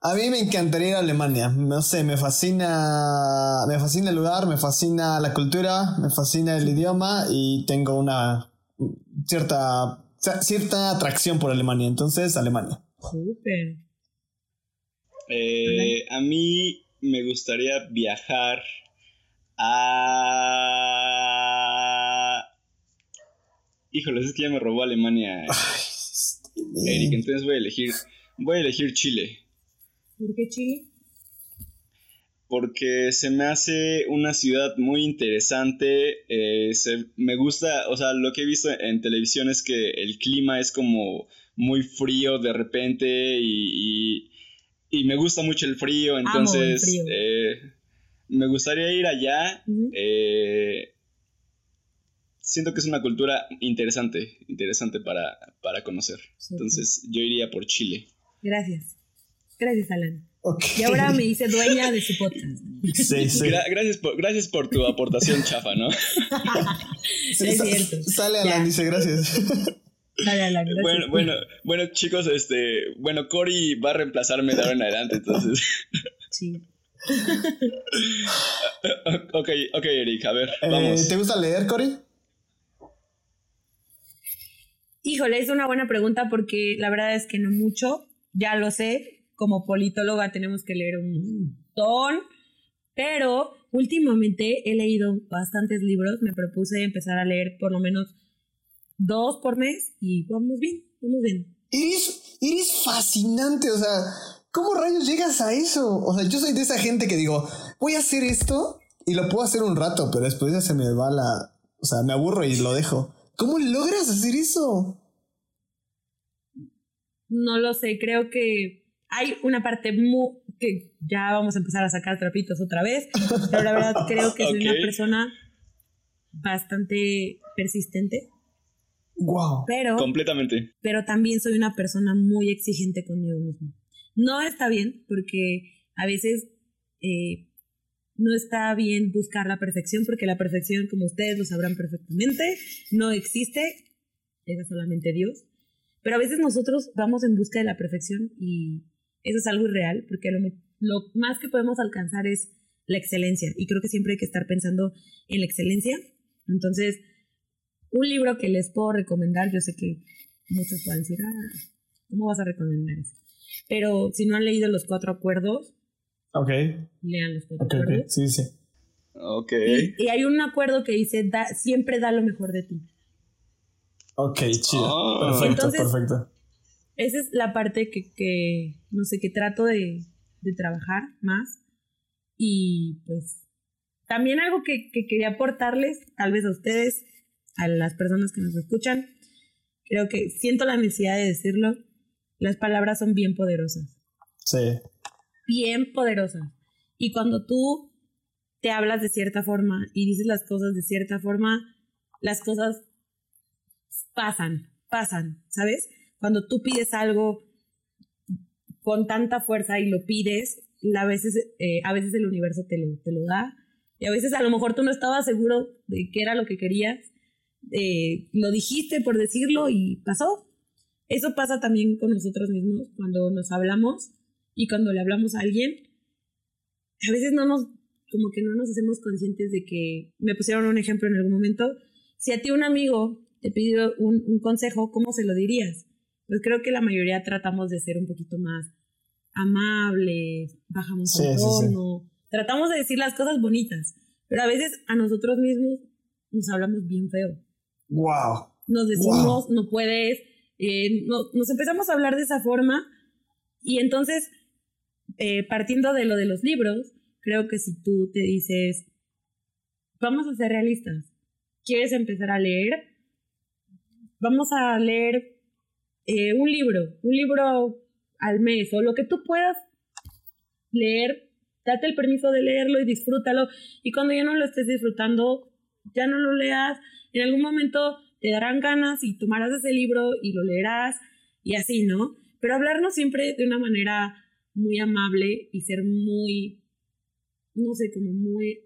A mí me encantaría ir a Alemania. No sé, me fascina. Me fascina el lugar, me fascina la cultura, me fascina el idioma y tengo una cierta, cierta atracción por Alemania. Entonces, Alemania. Eh, a mí me gustaría viajar a. Híjole, es que ya me robó Alemania, Eric. Entonces voy a elegir. Voy a elegir Chile. ¿Por qué Chile? Porque se me hace una ciudad muy interesante. eh, se- me gusta, o sea, lo que he visto en televisión es que el clima es como muy frío de repente y, y- y me gusta mucho el frío, el entonces frío. eh, me gustaría ir allá. Eh, siento que es una cultura interesante, interesante para, para conocer. Entonces yo iría por Chile. Gracias. Gracias, Alan. Y ahora me hice dueña de su podcast. Sí, sí. Gra- gracias, por, gracias por tu aportación chafa, ¿no? Sí, es cierto. Sale Alan, Ya. dice gracias. Dale, Alan, gracias. Bueno, bueno, bueno, chicos, este, bueno, Cory va a reemplazarme de ahora en adelante, entonces. Sí. ok, ok, Eric, a ver, Eh, vamos. ¿Te gusta leer, Cory? Híjole, es una buena pregunta porque la verdad es que no mucho, ya lo sé, como politóloga tenemos que leer un montón, pero últimamente he leído bastantes libros, me propuse empezar a leer por lo menos dos por mes y vamos bien, vamos bien. Eres, eres fascinante, o sea, ¿cómo rayos llegas a eso? O sea, yo soy de esa gente que digo, voy a hacer esto y lo puedo hacer un rato, pero después ya se me va la... O sea, me aburro y lo dejo. ¿Cómo logras hacer eso? No lo sé, creo que hay una parte mu- que ya vamos a empezar a sacar trapitos otra vez, pero la verdad creo que soy una persona bastante persistente. Wow. Pero, Completamente. pero también soy una persona muy exigente conmigo misma. No está bien, porque a veces eh, no está bien buscar la perfección, porque la perfección, como ustedes lo sabrán perfectamente, no existe, es solamente Dios. Pero a veces nosotros vamos en busca de la perfección y eso es algo irreal, porque lo, lo más que podemos alcanzar es la excelencia. Y creo que siempre hay que estar pensando en la excelencia. Entonces, un libro que les puedo recomendar, yo sé que muchos pueden decir, ah, ¿cómo vas a recomendar eso? Pero si no han leído Los Cuatro Acuerdos, Ok. lean Los Cuatro Ok, ok. Acuerdos. Sí, sí. Ok. Y, y hay un acuerdo que dice, da, siempre da lo mejor de ti. Ok, chido. Ah. Perfecto, Entonces- perfecto. Esa es la parte que, que no sé, que trato de, de trabajar más. Y pues también algo que, que quería aportarles, tal vez a ustedes, a las personas que nos escuchan, creo que siento la necesidad de decirlo, las palabras son bien poderosas. Sí. bien poderosa. Y cuando tú te hablas de cierta forma y dices las cosas de cierta forma, las cosas pasan, pasan, ¿sabes? Cuando tú pides algo con tanta fuerza y lo pides, a veces, eh, a veces el universo te lo, te lo da. Y a veces a lo mejor tú no estabas seguro de qué era lo que querías. eh, lo dijiste por decirlo y pasó. Eso pasa también con nosotros mismos cuando nos hablamos y cuando le hablamos a alguien. A veces no nos, como que no nos hacemos conscientes de que, me pusieron un ejemplo en algún momento, si a ti un amigo te pidió un, un consejo, ¿cómo se lo dirías? Pues creo que la mayoría tratamos de ser un poquito más amables, bajamos Sí, el sí, sí. tono, tratamos de decir las cosas bonitas, pero a veces a nosotros mismos nos hablamos bien feo Wow. nos decimos, no puedes, eh, no- nos empezamos a hablar de esa forma y entonces, eh, partiendo de lo de los libros, creo que si tú te dices, vamos a ser realistas, ¿quieres empezar a leer? Vamos a leer eh, un libro, un libro al mes o lo que tú puedas leer, date el permiso de leerlo y disfrútalo. Y cuando ya no lo estés disfrutando, ya no lo leas. En algún momento te darán ganas y tomarás ese libro y lo leerás y así, ¿no? Pero hablarnos siempre de una manera muy amable y ser muy, no sé, como muy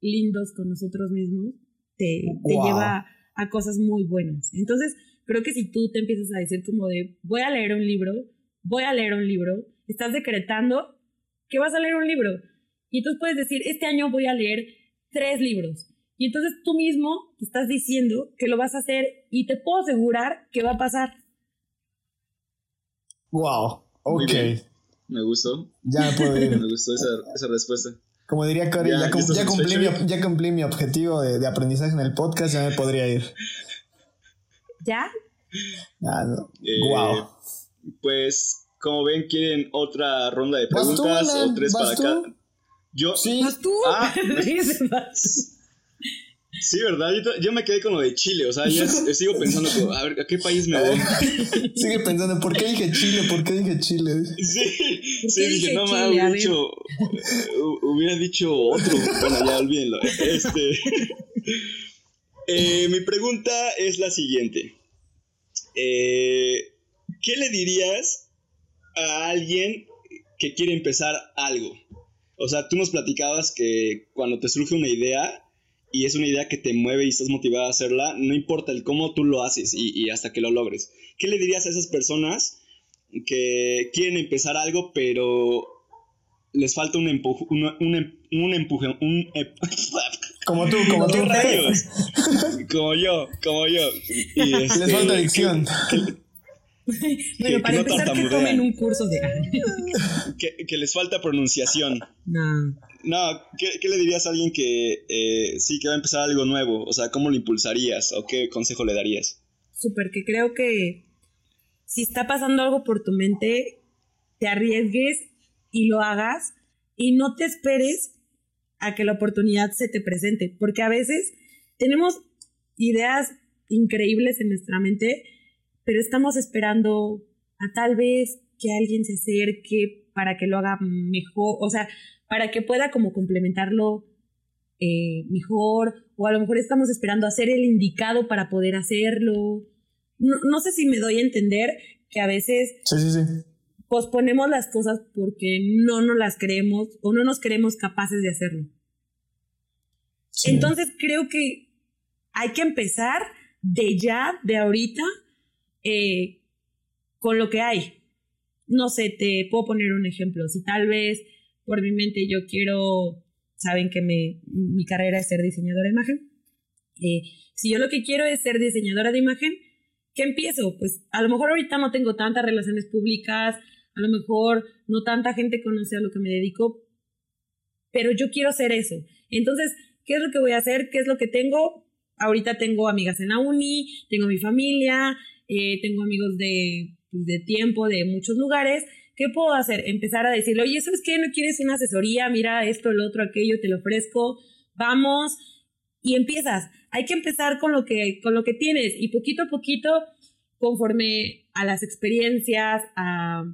lindos con nosotros mismos, te, lleva a cosas muy buenas. Entonces, creo que si tú te empiezas a decir como de, voy a leer un libro, voy a leer un libro, estás decretando que vas a leer un libro. Y entonces puedes decir, este año voy a leer tres libros. Y entonces tú mismo te estás diciendo que lo vas a hacer y te puedo asegurar que va a pasar. Wow. Ok. Me gustó. Ya me puedo ir. Me gustó esa, esa respuesta. Como diría Cory, Ya, ya, cum- ¿estás ya cumplí, mi, ya cumplí mi objetivo de, de aprendizaje en el podcast, ya me podría ir. ¿Ya? Ah, no. Eh, wow. Pues, como ven, ¿quieren otra ronda de ¿Vas tú, preguntas o tres ¿Vas para tú? cada? Yo. Sí. ¿Vas tú? Ah. Sí, ¿verdad? Yo, yo me quedé con lo de Chile, o sea, ya s- sigo pensando, como, a ver, ¿a qué país me voy? Sigue pensando, ¿por qué dije Chile? ¿Por qué dije Chile? Sí, ¿Por sí, dije, dije no Chile? me hubiera dicho, eh, hu- hubiera dicho otro. Bueno, ya olvídenlo. Este, eh, mi pregunta es la siguiente. Eh, ¿Qué le dirías a alguien que quiere empezar algo? O sea, tú nos platicabas que cuando te surge una idea y es una idea que te mueve y estás motivada a hacerla, no importa el cómo tú lo haces y, hasta que lo logres. ¿Qué le dirías a esas personas que quieren empezar algo, pero les falta un em- empuje, un em- Como tú, como tú. Como yo, como yo. Y este, Les falta dicción. Bueno, que para no que tartamudean. tomen un curso de... Que, que les falta pronunciación. no. No, ¿qué, qué le dirías a alguien que eh, sí que va a empezar algo nuevo? O sea, ¿cómo lo impulsarías o qué consejo le darías? Súper, que creo que si está pasando algo por tu mente, te arriesgues y lo hagas y no te esperes a que la oportunidad se te presente, porque a veces tenemos ideas increíbles en nuestra mente, pero estamos esperando a tal vez que alguien se acerque para que lo haga mejor, o sea, para que pueda como complementarlo eh, mejor, o a lo mejor estamos esperando a ser el indicado para poder hacerlo. No, no, sé si me doy a entender que a veces sí, sí, sí. posponemos las cosas porque no nos las creemos o no nos creemos capaces de hacerlo. Entonces creo que hay que empezar de ya, de ahorita, eh, con lo que hay. No sé, te puedo poner un ejemplo. Si tal vez por mi mente yo quiero, saben que mi carrera es ser diseñadora de imagen. Eh, si yo lo que quiero es ser diseñadora de imagen, ¿qué empiezo? Pues a lo mejor ahorita no tengo tantas relaciones públicas, a lo mejor no tanta gente conoce a lo que me dedico, pero yo quiero hacer eso. Entonces, ¿qué es lo que voy a hacer? ¿Qué es lo que tengo? Ahorita tengo amigas en la uni, tengo mi familia, eh, tengo amigos de, pues, de tiempo, de muchos lugares. ¿Qué puedo hacer? Empezar a decirle, oye, ¿sabes qué? ¿No quieres una asesoría? Mira esto, el otro, aquello, te lo ofrezco, vamos. Y empiezas. Hay que empezar con lo que, con lo que tienes y poquito a poquito, conforme a las experiencias, a,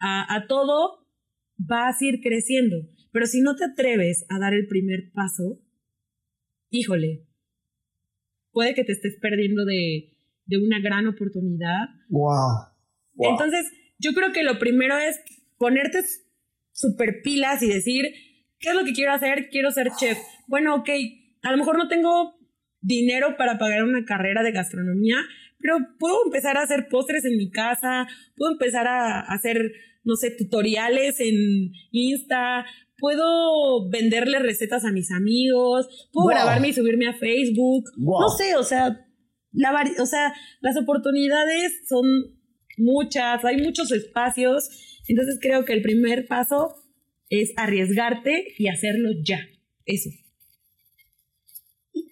a, a todo, vas a ir creciendo. Pero si no te atreves a dar el primer paso, híjole, puede que te estés perdiendo de, una gran oportunidad. Wow. Entonces, yo creo que lo primero es ponerte super pilas y decir, ¿qué es lo que quiero hacer? Quiero ser chef. Bueno, ok, a lo mejor no tengo dinero para pagar una carrera de gastronomía, pero puedo empezar a hacer postres en mi casa, puedo empezar a hacer, no sé, tutoriales en Insta, puedo venderle recetas a mis amigos, puedo grabarme y subirme a Facebook. No sé, o sea, la o sea, las oportunidades son muchas, hay muchos espacios. Entonces creo que el primer paso es arriesgarte y hacerlo ya. Eso.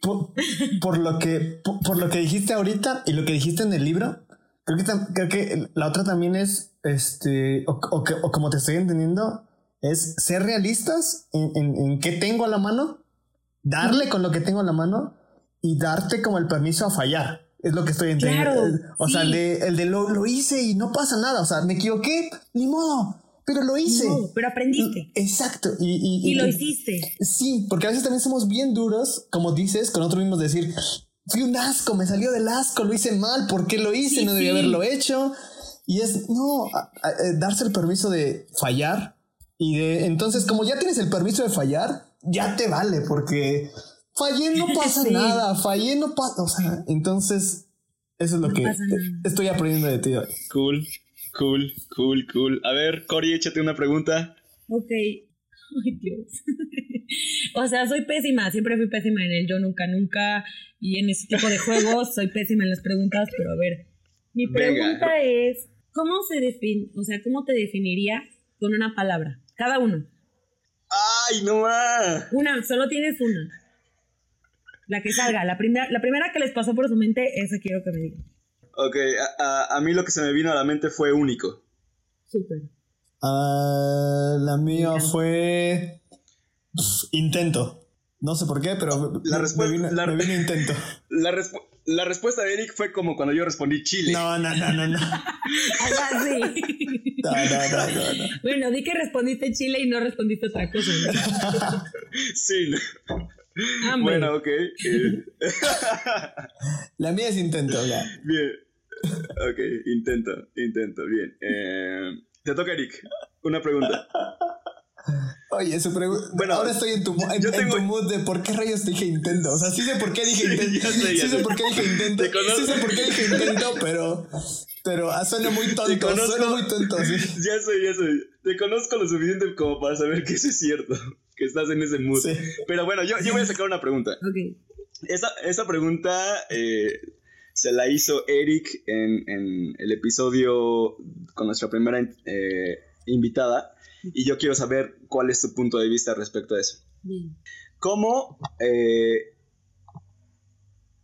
Por, lo que por, lo que dijiste ahorita y lo que dijiste en el libro, creo que, creo que la otra también es este o, o como te estoy entendiendo es ser realistas en, en, qué tengo a la mano, darle con lo que tengo a la mano y darte como el permiso a fallar. Es lo que estoy entendiendo. o sea, el de, lo, lo, hice y no pasa nada. O sea, me equivoqué, ni modo. Pero lo hice. pero aprendiste. Exacto. Y, y, y lo hiciste. Sí, porque a veces también somos bien duros, como dices, con otros mismos decir, fui un asco, me salió del asco, lo hice mal, ¿por qué lo hice? no debía haberlo hecho. Y es, no, darse el permiso de fallar y de, entonces, como ya tienes el permiso de fallar, ya te vale, porque fallé no pasa nada, fallé no pasa, o sea, entonces, eso es lo que estoy aprendiendo de ti hoy. Cool, cool, cool, cool. A ver, Cori, échate una pregunta. Ok. Ay, Dios. o sea, soy pésima, siempre fui pésima en el yo nunca, nunca, y en ese tipo de juegos soy pésima en las preguntas, pero a ver, mi pregunta es, ¿cómo se define, o sea, cómo te definiría con una palabra? Cada uno. ¡Ay, no más! Una, solo tienes una. La que salga. La, primera la primera que les pasó por su mente, esa quiero que me digan. Ok, a, mí lo que se me vino a la mente fue único. Súper. Ah, la mía fue. intento. No sé por qué, pero la respuesta, me, vino, me intento. La, respuesta la respuesta de Eric fue como cuando yo respondí Chile. No, no, no, no, no. así. No, no, no, no, Bueno, di que respondiste Chile y no respondiste otra cosa. sí. Bueno, ok. Eh. La mía es intento, ya. Bien. Ok, intento, intento, bien. Eh, te toca, Eric. Una pregunta. Oye, su pregunta. Bueno, ahora estoy en tu, en, tu mood de por qué rayos dije intento. O sea, sí sé por qué dije intento. sí sé, por qué dije intento. Sí sé por qué dije intento, pero. Pero ah, suena muy tonto. suena muy tonto, sí. Ya sé, ya sé. Te conozco lo suficiente como para saber que eso es cierto. Que estás en ese mood. Pero bueno, yo, yo voy a sacar una pregunta. Ok. Esa, esa pregunta eh, se la hizo Eric en, en, el episodio con nuestra primera eh, invitada y yo quiero saber cuál es tu punto de vista respecto a eso. ¿Cómo, eh,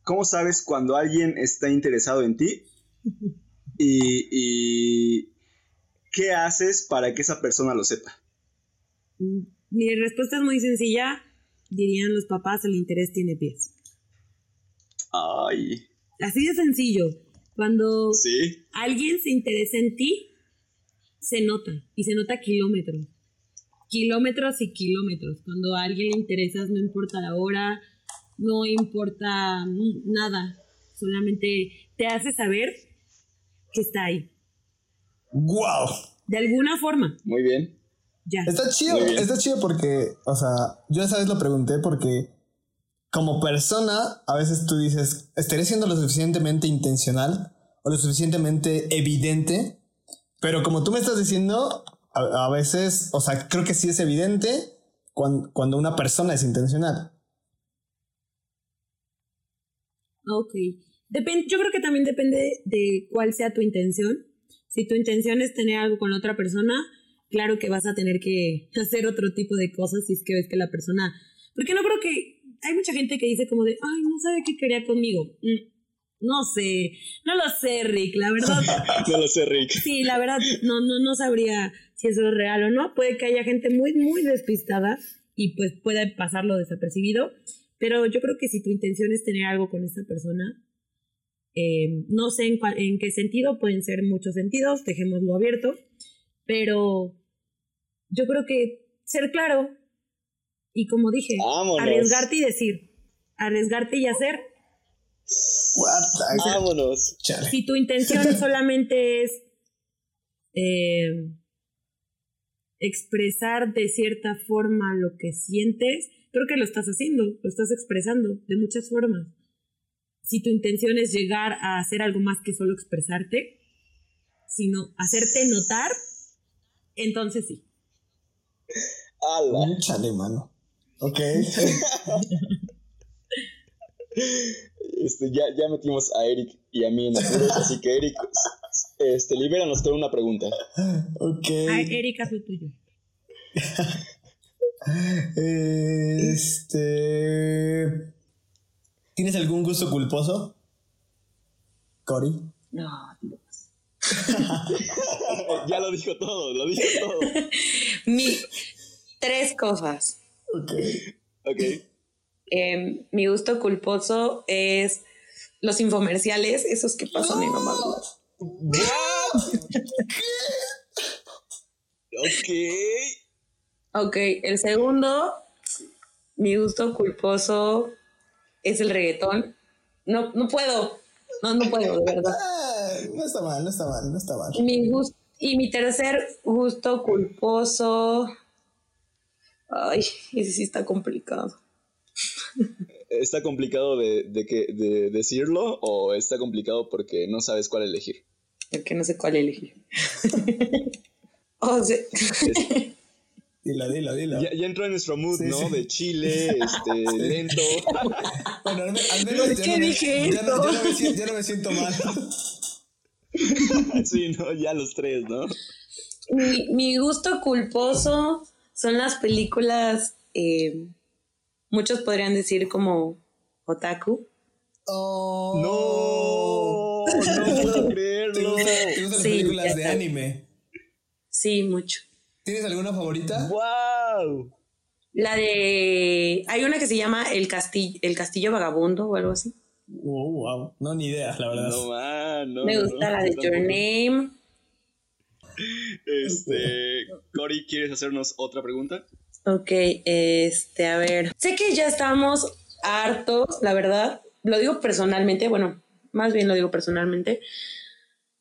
¿Cómo sabes cuando alguien está interesado en ti? Y, qué haces para que esa persona lo sepa? Mi respuesta es muy sencilla. Dirían los papás, el interés tiene pies. Ay. Así de sencillo. Cuando alguien se interesa en ti, se nota y se nota kilómetros. Kilómetros y kilómetros. Cuando a alguien le interesas, no importa la hora, no importa nada. Solamente te hace saber que está ahí. ¡Wow! De alguna forma. Muy bien. Ya. Está chido, está chido porque, o sea, yo esa vez lo pregunté porque como persona, a veces tú dices, ¿estaré siendo lo suficientemente intencional o lo suficientemente evidente? Pero como tú me estás diciendo, a, veces, o sea, creo que sí es evidente cuando, una persona es intencional. Ok. Yo creo que también depende de cuál sea tu intención. Si tu intención es tener algo con otra persona, claro que vas a tener que hacer otro tipo de cosas si es que ves que la persona... Porque no creo que... Hay mucha gente que dice como de, ay, no sabe qué quería conmigo. Mm, no sé, no lo sé, Rick, la verdad. no lo sé, Rick. Sí, la verdad, no, no, no sabría si eso es real o no. Puede que haya gente muy, muy despistada y pues pueda pasarlo desapercibido. Pero yo creo que si tu intención es tener algo con esa persona, eh, no sé en, en, qué sentido, pueden ser muchos sentidos, dejémoslo abierto, pero yo creo que ser claro y como dije, arriesgarte y decir, arriesgarte y hacer. Vámonos. Si tu intención solamente es eh, expresar de cierta forma lo que sientes, creo que lo estás haciendo, lo estás expresando de muchas formas. Si tu intención es llegar a hacer algo más que solo expresarte, sino hacerte notar, entonces sí. ¡Hala! Chale, mano. Ok. este, ya, ya metimos a Eric y a mí en apuros, así que Eric, este, libéranos con una pregunta. Ok. Ay, Eric, haz lo tuyo. este. ¿Tienes algún gusto culposo? Cory. No, ya lo dijo todo, lo dijo todo. Mi, tres cosas. Ok. Ok. Em, mi gusto culposo es los infomerciales, esos que pasan en mamá. ok. Ok, el segundo, mi gusto culposo es el reggaetón. No, no puedo. No, no puedo, de verdad. no está mal, no está mal, no está mal. Mi gusto, y mi tercer gusto culposo. Ay, ese sí está complicado. ¿Está complicado de, de, que, de decirlo o está complicado porque no sabes cuál elegir? Porque no sé cuál elegir. o sea. Dila, dila, dila. Ya, ya, entró en nuestro mood, ¿no? De Chile, este, lento. bueno, al, menos ya, no dije ya, no, me siento, ya no me siento mal. sí, no, ya los tres, ¿no? Mi, mi gusto culposo son las películas, eh, muchos podrían decir como otaku. Oh, no, no puedo creerlo. ¿Te gustan, las películas de anime? Sí, mucho. ¿Tienes alguna favorita? ¡Wow! La de. Hay una que se llama El Castillo, el Castillo Vagabundo o algo así. Oh, wow. No, ni idea, la verdad. No, man, no. Me gusta la de Your Name. Este. Cory, ¿quieres hacernos otra pregunta? Ok, este, a ver. Sé que ya estamos hartos, la verdad. Lo digo personalmente, bueno, más bien lo digo personalmente,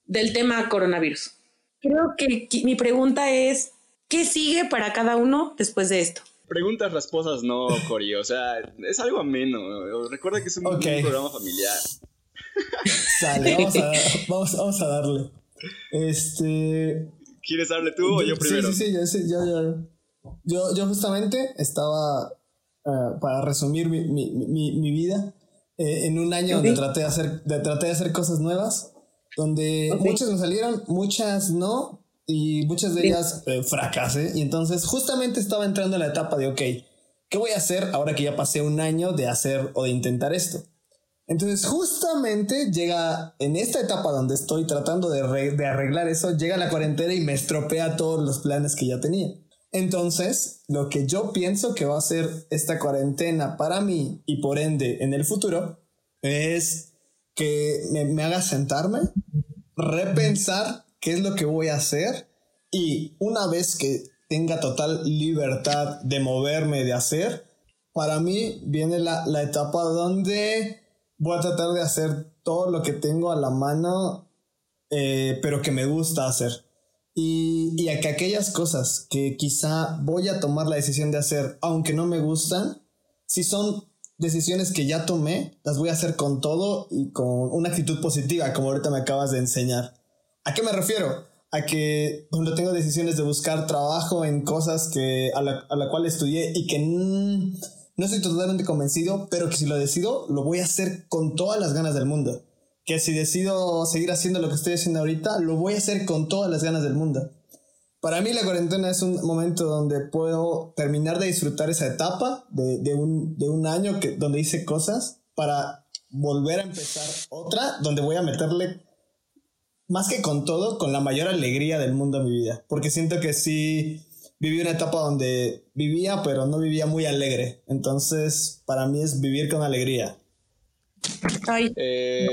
del tema coronavirus. Creo que mi pregunta es ¿Qué sigue para cada uno después de esto? Preguntas rasposas no, Cori. O sea, es algo ameno. Recuerda que es un, programa familiar. Sale, vamos a, vamos, a, darle. Este. ¿Quieres darle tú o yo primero? Sí, sí, sí, yo, yo, yo, yo, justamente estaba, uh, para resumir mi, mi, mi, mi vida, eh, en un año donde traté de, hacer, de, traté de hacer cosas nuevas, donde muchas me salieron, muchas no, y muchas de ellas eh, fracasé. Y entonces justamente estaba entrando en la etapa de, ok, ¿qué voy a hacer ahora que ya pasé un año de hacer o de intentar esto? Entonces justamente llega en esta etapa donde estoy tratando de, de arreglar eso, llega la cuarentena y me estropea todos los planes que ya tenía. Entonces, lo que yo pienso que va a ser esta cuarentena para mí y por ende en el futuro es que me, haga sentarme, repensar qué es lo que voy a hacer Y una vez que tenga total libertad de moverme, de hacer, para mí viene la, la etapa donde voy a tratar de hacer todo lo que tengo a la mano, eh, pero que me gusta hacer. Y, y a que aquellas cosas que quizá voy a tomar la decisión de hacer, aunque no me gustan, si son decisiones que ya tomé, las voy a hacer con todo y con una actitud positiva, como ahorita me acabas de enseñar. ¿A qué me refiero? A que cuando tengo decisiones de buscar trabajo en cosas que a la, a la cual estudié y que no estoy totalmente convencido, pero que si lo decido, lo voy a hacer con todas las ganas del mundo que si decido seguir haciendo lo que estoy haciendo ahorita, lo voy a hacer con todas las ganas del mundo. Para mí la cuarentena es un momento donde puedo terminar de disfrutar esa etapa de, de, un, de un, año que, donde hice cosas para volver a empezar otra donde voy a meterle más que con todo, con la mayor alegría del mundo a mi vida. Porque siento que sí viví una etapa donde vivía, pero no vivía muy alegre. Entonces, para mí es vivir con alegría. Ay, eh,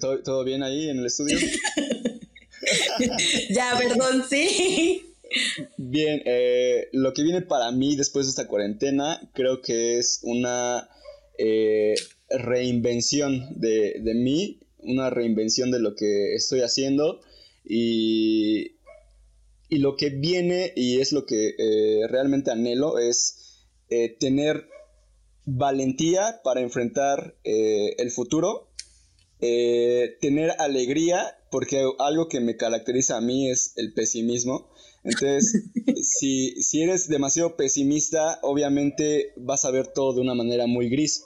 ¿todo, ¿Todo bien ahí en el estudio? ya, perdón, sí. Bien, eh, lo que viene para mí después de esta cuarentena creo que es una eh, reinvención de, de, mí, una reinvención de lo que estoy haciendo y, y lo que viene y es lo que eh, realmente anhelo es tener valentía para enfrentar eh, el futuro, eh, tener alegría, porque algo que me caracteriza a mí es el pesimismo. Entonces, si, si, eres demasiado pesimista, obviamente vas a ver todo de una manera muy gris.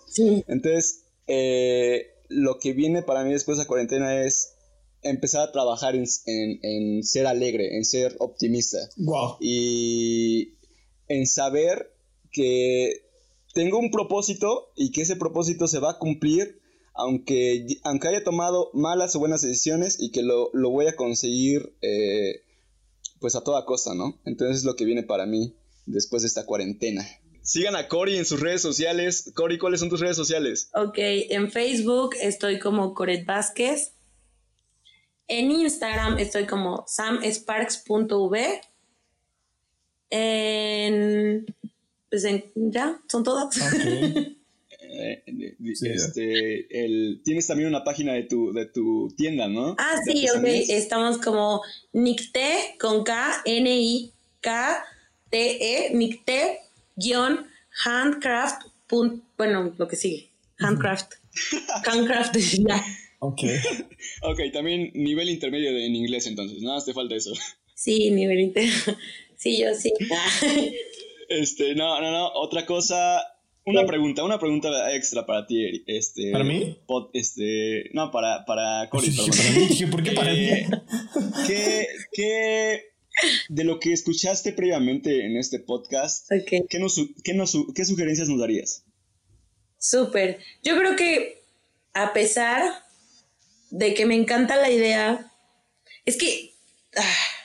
Entonces, eh, lo que viene para mí después de la cuarentena es empezar a trabajar en, en ser alegre, en ser optimista. Wow. Y en saber que tengo un propósito y que ese propósito se va a cumplir aunque, aunque haya tomado malas o buenas decisiones y que lo, voy a conseguir eh, pues a toda costa, ¿no? Entonces es lo que viene para mí después de esta cuarentena. Sigan a Cori en sus redes sociales. Cori, ¿cuáles son tus redes sociales? Ok, en Facebook estoy como Coret Vázquez. En Instagram estoy como samsparks.v. En pues ya, son todas. Eh, este, el, tienes también una página de tu, de tu tienda, ¿no? Ah, sí, ok. Estamos como Nicte con K, N-I-K-T-E, Nicte, guion, handcraft, bueno, lo que sigue, handcraft. handcraft, ya. Ok. ok, también nivel intermedio en inglés entonces, nada más te falta eso. Sí, nivel intermedio. Sí, yo sí. Este, no, no, no. Otra cosa. Una pregunta, una pregunta extra para ti, este. ¿Para mí? este, no, para, para Cory, para mí, ¿por qué para mí? Eh, ¿qué, ¿Qué, de lo que escuchaste previamente en este podcast, ¿qué, nos, qué, nos, ¿qué sugerencias nos darías? Súper. Yo creo que a pesar de que me encanta la idea, es que... Ah,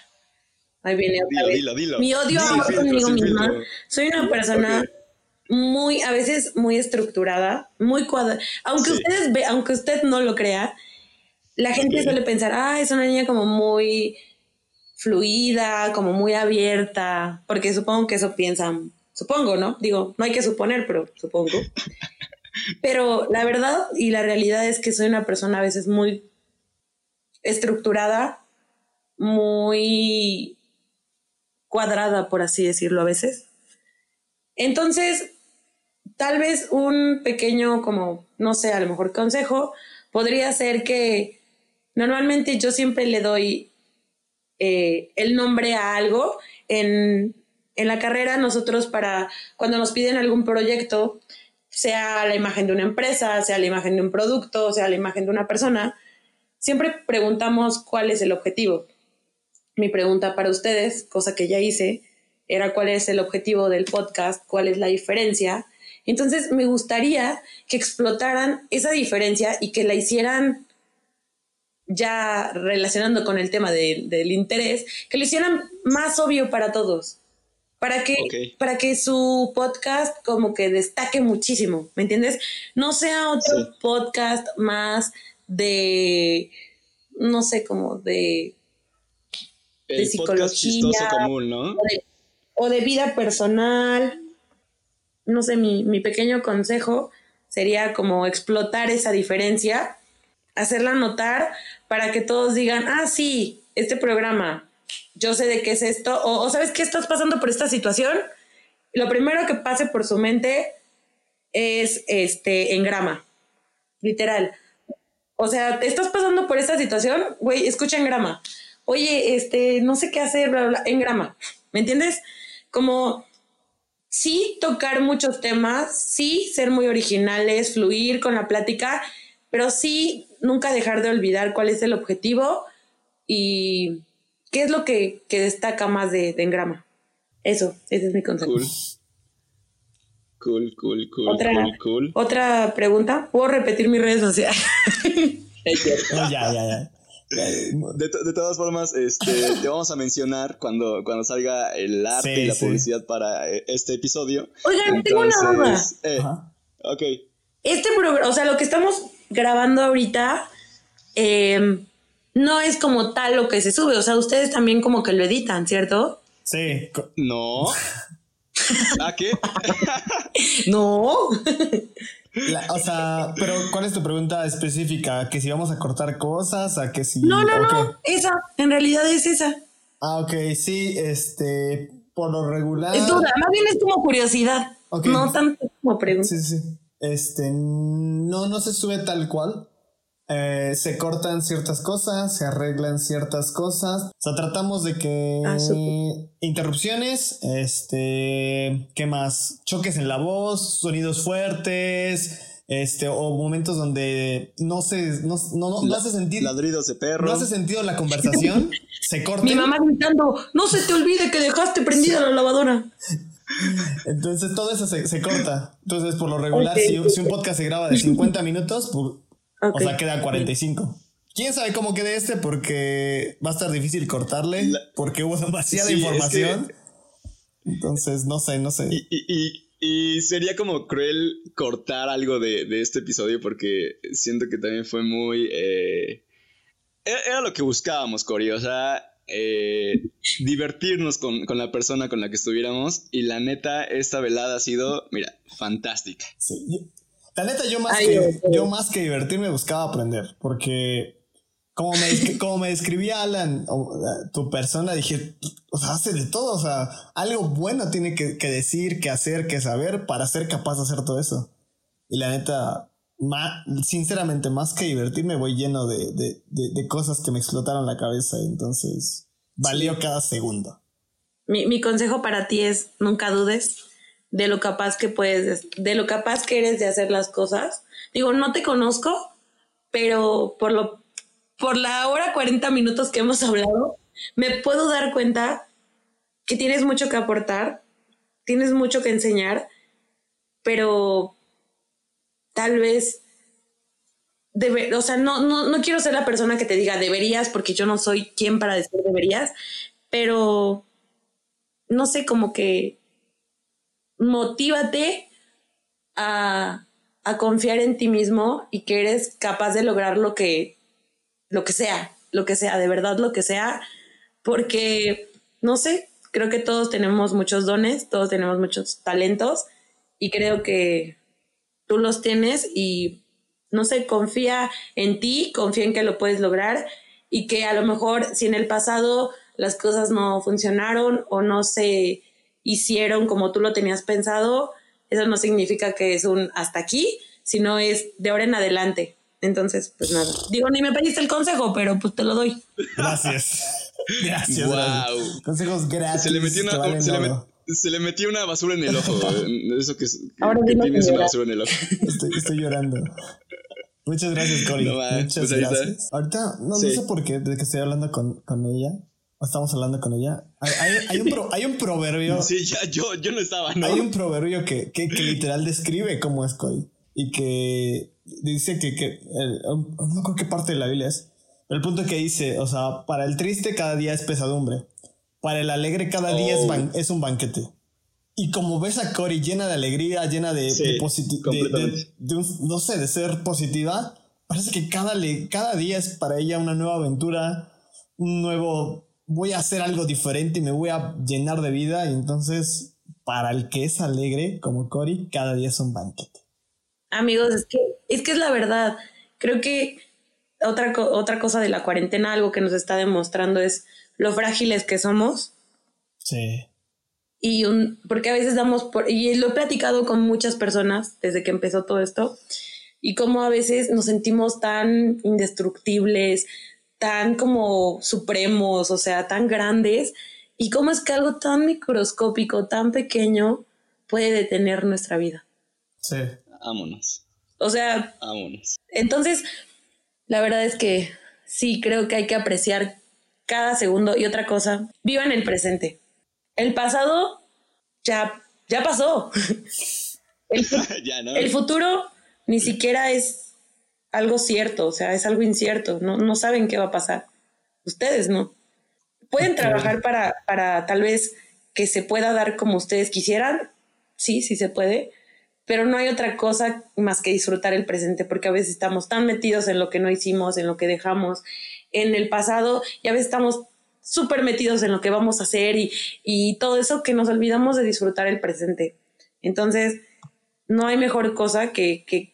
Ahí viene otra dilo, Dilo, Mi odio conmigo misma. Soy una persona muy, a veces muy estructurada, muy cuadrada. Aunque ustedes ve, aunque usted no lo crea, la gente suele pensar, ah, es una niña como muy fluida, como muy abierta, porque supongo que eso piensan, supongo, ¿no? Digo, no hay que suponer, pero supongo. pero la verdad y la realidad es que soy una persona a veces muy estructurada, muy cuadrada, por así decirlo a veces. Entonces, tal vez un pequeño, como, no sé, a lo mejor consejo, podría ser que normalmente yo siempre le doy eh, el nombre a algo. En, en la carrera nosotros para, cuando nos piden algún proyecto, sea la imagen de una empresa, sea la imagen de un producto, sea la imagen de una persona, siempre preguntamos cuál es el objetivo mi pregunta para ustedes, cosa que ya hice, era cuál es el objetivo del podcast, cuál es la diferencia. Entonces me gustaría que explotaran esa diferencia y que la hicieran ya relacionando con el tema del interés, que lo hicieran más obvio para todos, para que, para que su podcast como que destaque muchísimo, ¿me entiendes? No sea otro podcast más de, no sé, como de El de psicología común, ¿no? o de, o de vida personal. No sé, mi, mi pequeño consejo sería como explotar esa diferencia, hacerla notar para que todos digan, ah, sí, este programa, yo sé de qué es esto, o, o sabes qué estás pasando por esta situación. Lo primero que pase por su mente es este en grama, literal. O sea, estás pasando por esta situación, güey, escucha en grama. Oye, este, no sé qué hacer, bla, bla, bla, en grama. ¿Me entiendes? Como sí tocar muchos temas, sí ser muy originales, fluir con la plática, pero sí nunca dejar de olvidar cuál es el objetivo y qué es lo que, que destaca más de, de Engrama. Eso, ese es mi consejo. Cool. Cool, cool, cool, Otra- cool, cool. Otra pregunta, ¿puedo repetir mis redes sociales? No, ya, ya, ya. De, to- de todas formas, este, te vamos a mencionar cuando, cuando salga el arte Sí, y la sí. publicidad para eh, este episodio. Oigan, tengo una duda. Eh, ok. Este programa, o sea, lo que estamos grabando ahorita, eh, no es como tal lo que se sube. O sea, ustedes también como que lo editan, ¿cierto? Sí, No. ¿A qué? No. La- o sea, pero ¿cuál es tu pregunta específica? ¿Que si vamos a cortar cosas? ¿A que si.? No, no, no. Esa, en realidad es esa. Ah, ok, sí, este. Por lo regular. Es duda, más bien es como curiosidad. No tanto como pregunta. Sí, sí. Este, no, no se sube tal cual. Eh, se cortan ciertas cosas, se arreglan ciertas cosas. O sea, tratamos de que Ah, interrupciones, este, ¿qué más? Choques en la voz, sonidos fuertes, este, o momentos donde no se, no, no, no, no hace sentido, Ladridos de perro. no hace sentido la conversación, se corta. Mi mamá gritando, no se te olvide que dejaste prendida la lavadora. Entonces todo eso se, se corta. Entonces, por lo regular, si, si un podcast se graba de 50 minutos, pues, Ok. o sea, queda 45. ¿Quién sabe cómo quede este? Porque va a estar difícil cortarle, porque hubo demasiada Sí, es información. Entonces, no sé, no sé. Y, y- y- y sería como cruel cortar algo de, de este episodio porque siento que también fue muy... eh, era, era lo que buscábamos, Cory, o sea, eh, divertirnos con, con la persona con la que estuviéramos y la neta, esta velada ha sido, mira, fantástica. Sí, la neta, yo más, Ay, que, Dios, Dios. yo más que divertirme buscaba aprender, porque como me, como me describía Alan, eh, tu persona, dije, o sea, hace de todo, o sea, algo bueno tiene que, que decir, que hacer, que saber para ser capaz de hacer todo eso. Y la neta, ma- sinceramente, más que divertirme, voy lleno de, de- de- de cosas que me explotaron la cabeza, entonces valió cada segundo. Mi, mi consejo para ti es nunca dudes de lo capaz que puedes, de lo capaz que eres de hacer las cosas. Digo, no te conozco, pero por lo por la hora 40 minutos que hemos hablado, me puedo dar cuenta que tienes mucho que aportar, tienes mucho que enseñar, pero tal vez debe, o sea, no, no, no quiero ser la persona que te diga deberías, porque yo no soy quien para decir deberías, pero no sé, como que motívate a, a confiar en ti mismo y que eres capaz de lograr lo que, lo que sea, lo que sea, de verdad lo que sea, porque, no sé, creo que todos tenemos muchos dones, todos tenemos muchos talentos y creo que tú los tienes y, no sé, confía en ti, confía en que lo puedes lograr y que a lo mejor si en el pasado las cosas no funcionaron o no se hicieron como tú lo tenías pensado, eso no significa que es un hasta aquí, sino es de ahora en adelante. Entonces, pues nada. Digo, ni me pediste el consejo, pero pues te lo doy. Gracias. Gracias. Wow. gracias. Consejos gratis. Se le metió una, se le, met- se le metió una basura en el ojo. eh, Eso que, es- que- Ahora que tienes que una basura en el ojo. Estoy, estoy llorando. Muchas gracias, Cory. No Muchas pues gracias. Ahorita, no, Sí. no sé por qué, desde que estoy hablando con, con ella, estamos hablando con ella, hay, hay- hay un, pro- hay un proverbio, Sí, ya, yo, yo no estaba, ¿no? hay un proverbio que, que, que literal describe cómo es Cory y que dice que, que el- um, no creo qué parte de la Biblia es, el punto que dice, o sea, para el triste cada día es pesadumbre, para el alegre cada día es, Oh. ban- es un banquete. Y como ves a Cory llena de alegría, llena de, Sí, de positi- de- completamente. de- de un- no sé, de ser positiva, parece que cada, cada día es para ella una nueva aventura, un nuevo, voy a hacer algo diferente y me voy a llenar de vida. Y entonces, para el que es alegre, como Cory, cada día es un banquete. Amigos, es que es, que es la verdad. Creo que otra, otra cosa de la cuarentena, algo que nos está demostrando es lo frágiles que somos. Sí. Y un, porque a veces damos por, y lo he platicado con muchas personas desde que empezó todo esto, y cómo a veces nos sentimos tan indestructibles, tan como supremos, o sea, tan grandes, y cómo es que algo tan microscópico, tan pequeño, puede detener nuestra vida. Sí. Vámonos. O sea, vámonos. Entonces, la verdad es que sí, creo que hay que apreciar cada segundo. Y otra cosa, vivan el presente. El pasado ya, ya pasó. El, ya no. el futuro ni siquiera es algo cierto, o sea, es algo incierto, no, no saben qué va a pasar. Ustedes no. Pueden trabajar para, para tal vez que se pueda dar como ustedes quisieran, sí, sí se puede, pero no hay otra cosa más que disfrutar el presente, porque a veces estamos tan metidos en lo que no hicimos, en lo que dejamos en el pasado, y a veces estamos súper metidos en lo que vamos a hacer y, y todo eso que nos olvidamos de disfrutar el presente. Entonces, no hay mejor cosa que, que,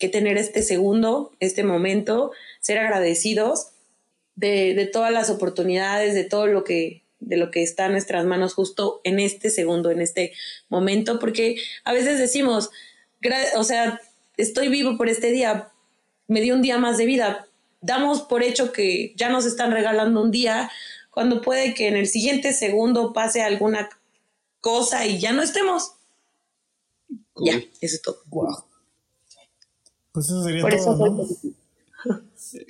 que tener este segundo, este momento, ser agradecidos de, de, todas las oportunidades, de todo lo que de lo que está en nuestras manos justo en este segundo, en este momento, porque a veces decimos, o sea, estoy vivo por este día, me dio un día más de vida, damos por hecho que ya nos están regalando un día, cuando puede que en el siguiente segundo pase alguna cosa y ya no estemos. Ya, eso es todo. Wow. Pues eso sería todo, ¿no?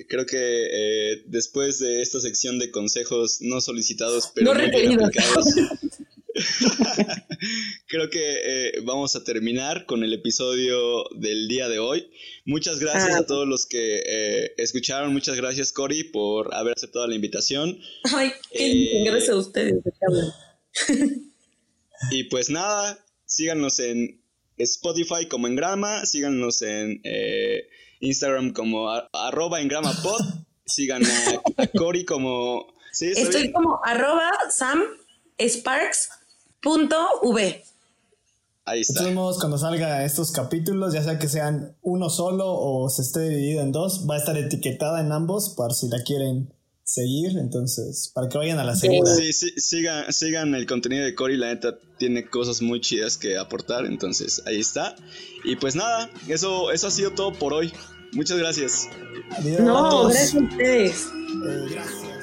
Creo que eh, después de esta sección de consejos no solicitados, pero no requeridos. creo que eh, vamos a terminar con el episodio del día de hoy. Muchas gracias Ah. a todos los que eh, escucharon. Muchas gracias, Cory, por haber aceptado la invitación. Ay, qué Eh, gracias a ustedes. Y pues nada, síganos en Spotify como en Grama, síganos en eh, Instagram como a- arroba en Grama Pod, sigan a, a Cory como... ¿Sí? ¿Está Estoy bien? como arroba samsparks.v. Ahí De está. todos modos, cuando salga estos capítulos, ya sea que sean uno solo o se esté dividido en dos, va a estar etiquetada en ambos por si la quieren seguir. Entonces, para que vayan a la segura. Sí, sí, sigan, sigan el contenido de Cory, la neta tiene cosas muy chidas que aportar, entonces ahí está. Y pues nada, eso, eso ha sido todo por hoy. Muchas gracias. Adiós. No, gracias a ustedes. Eh, gracias.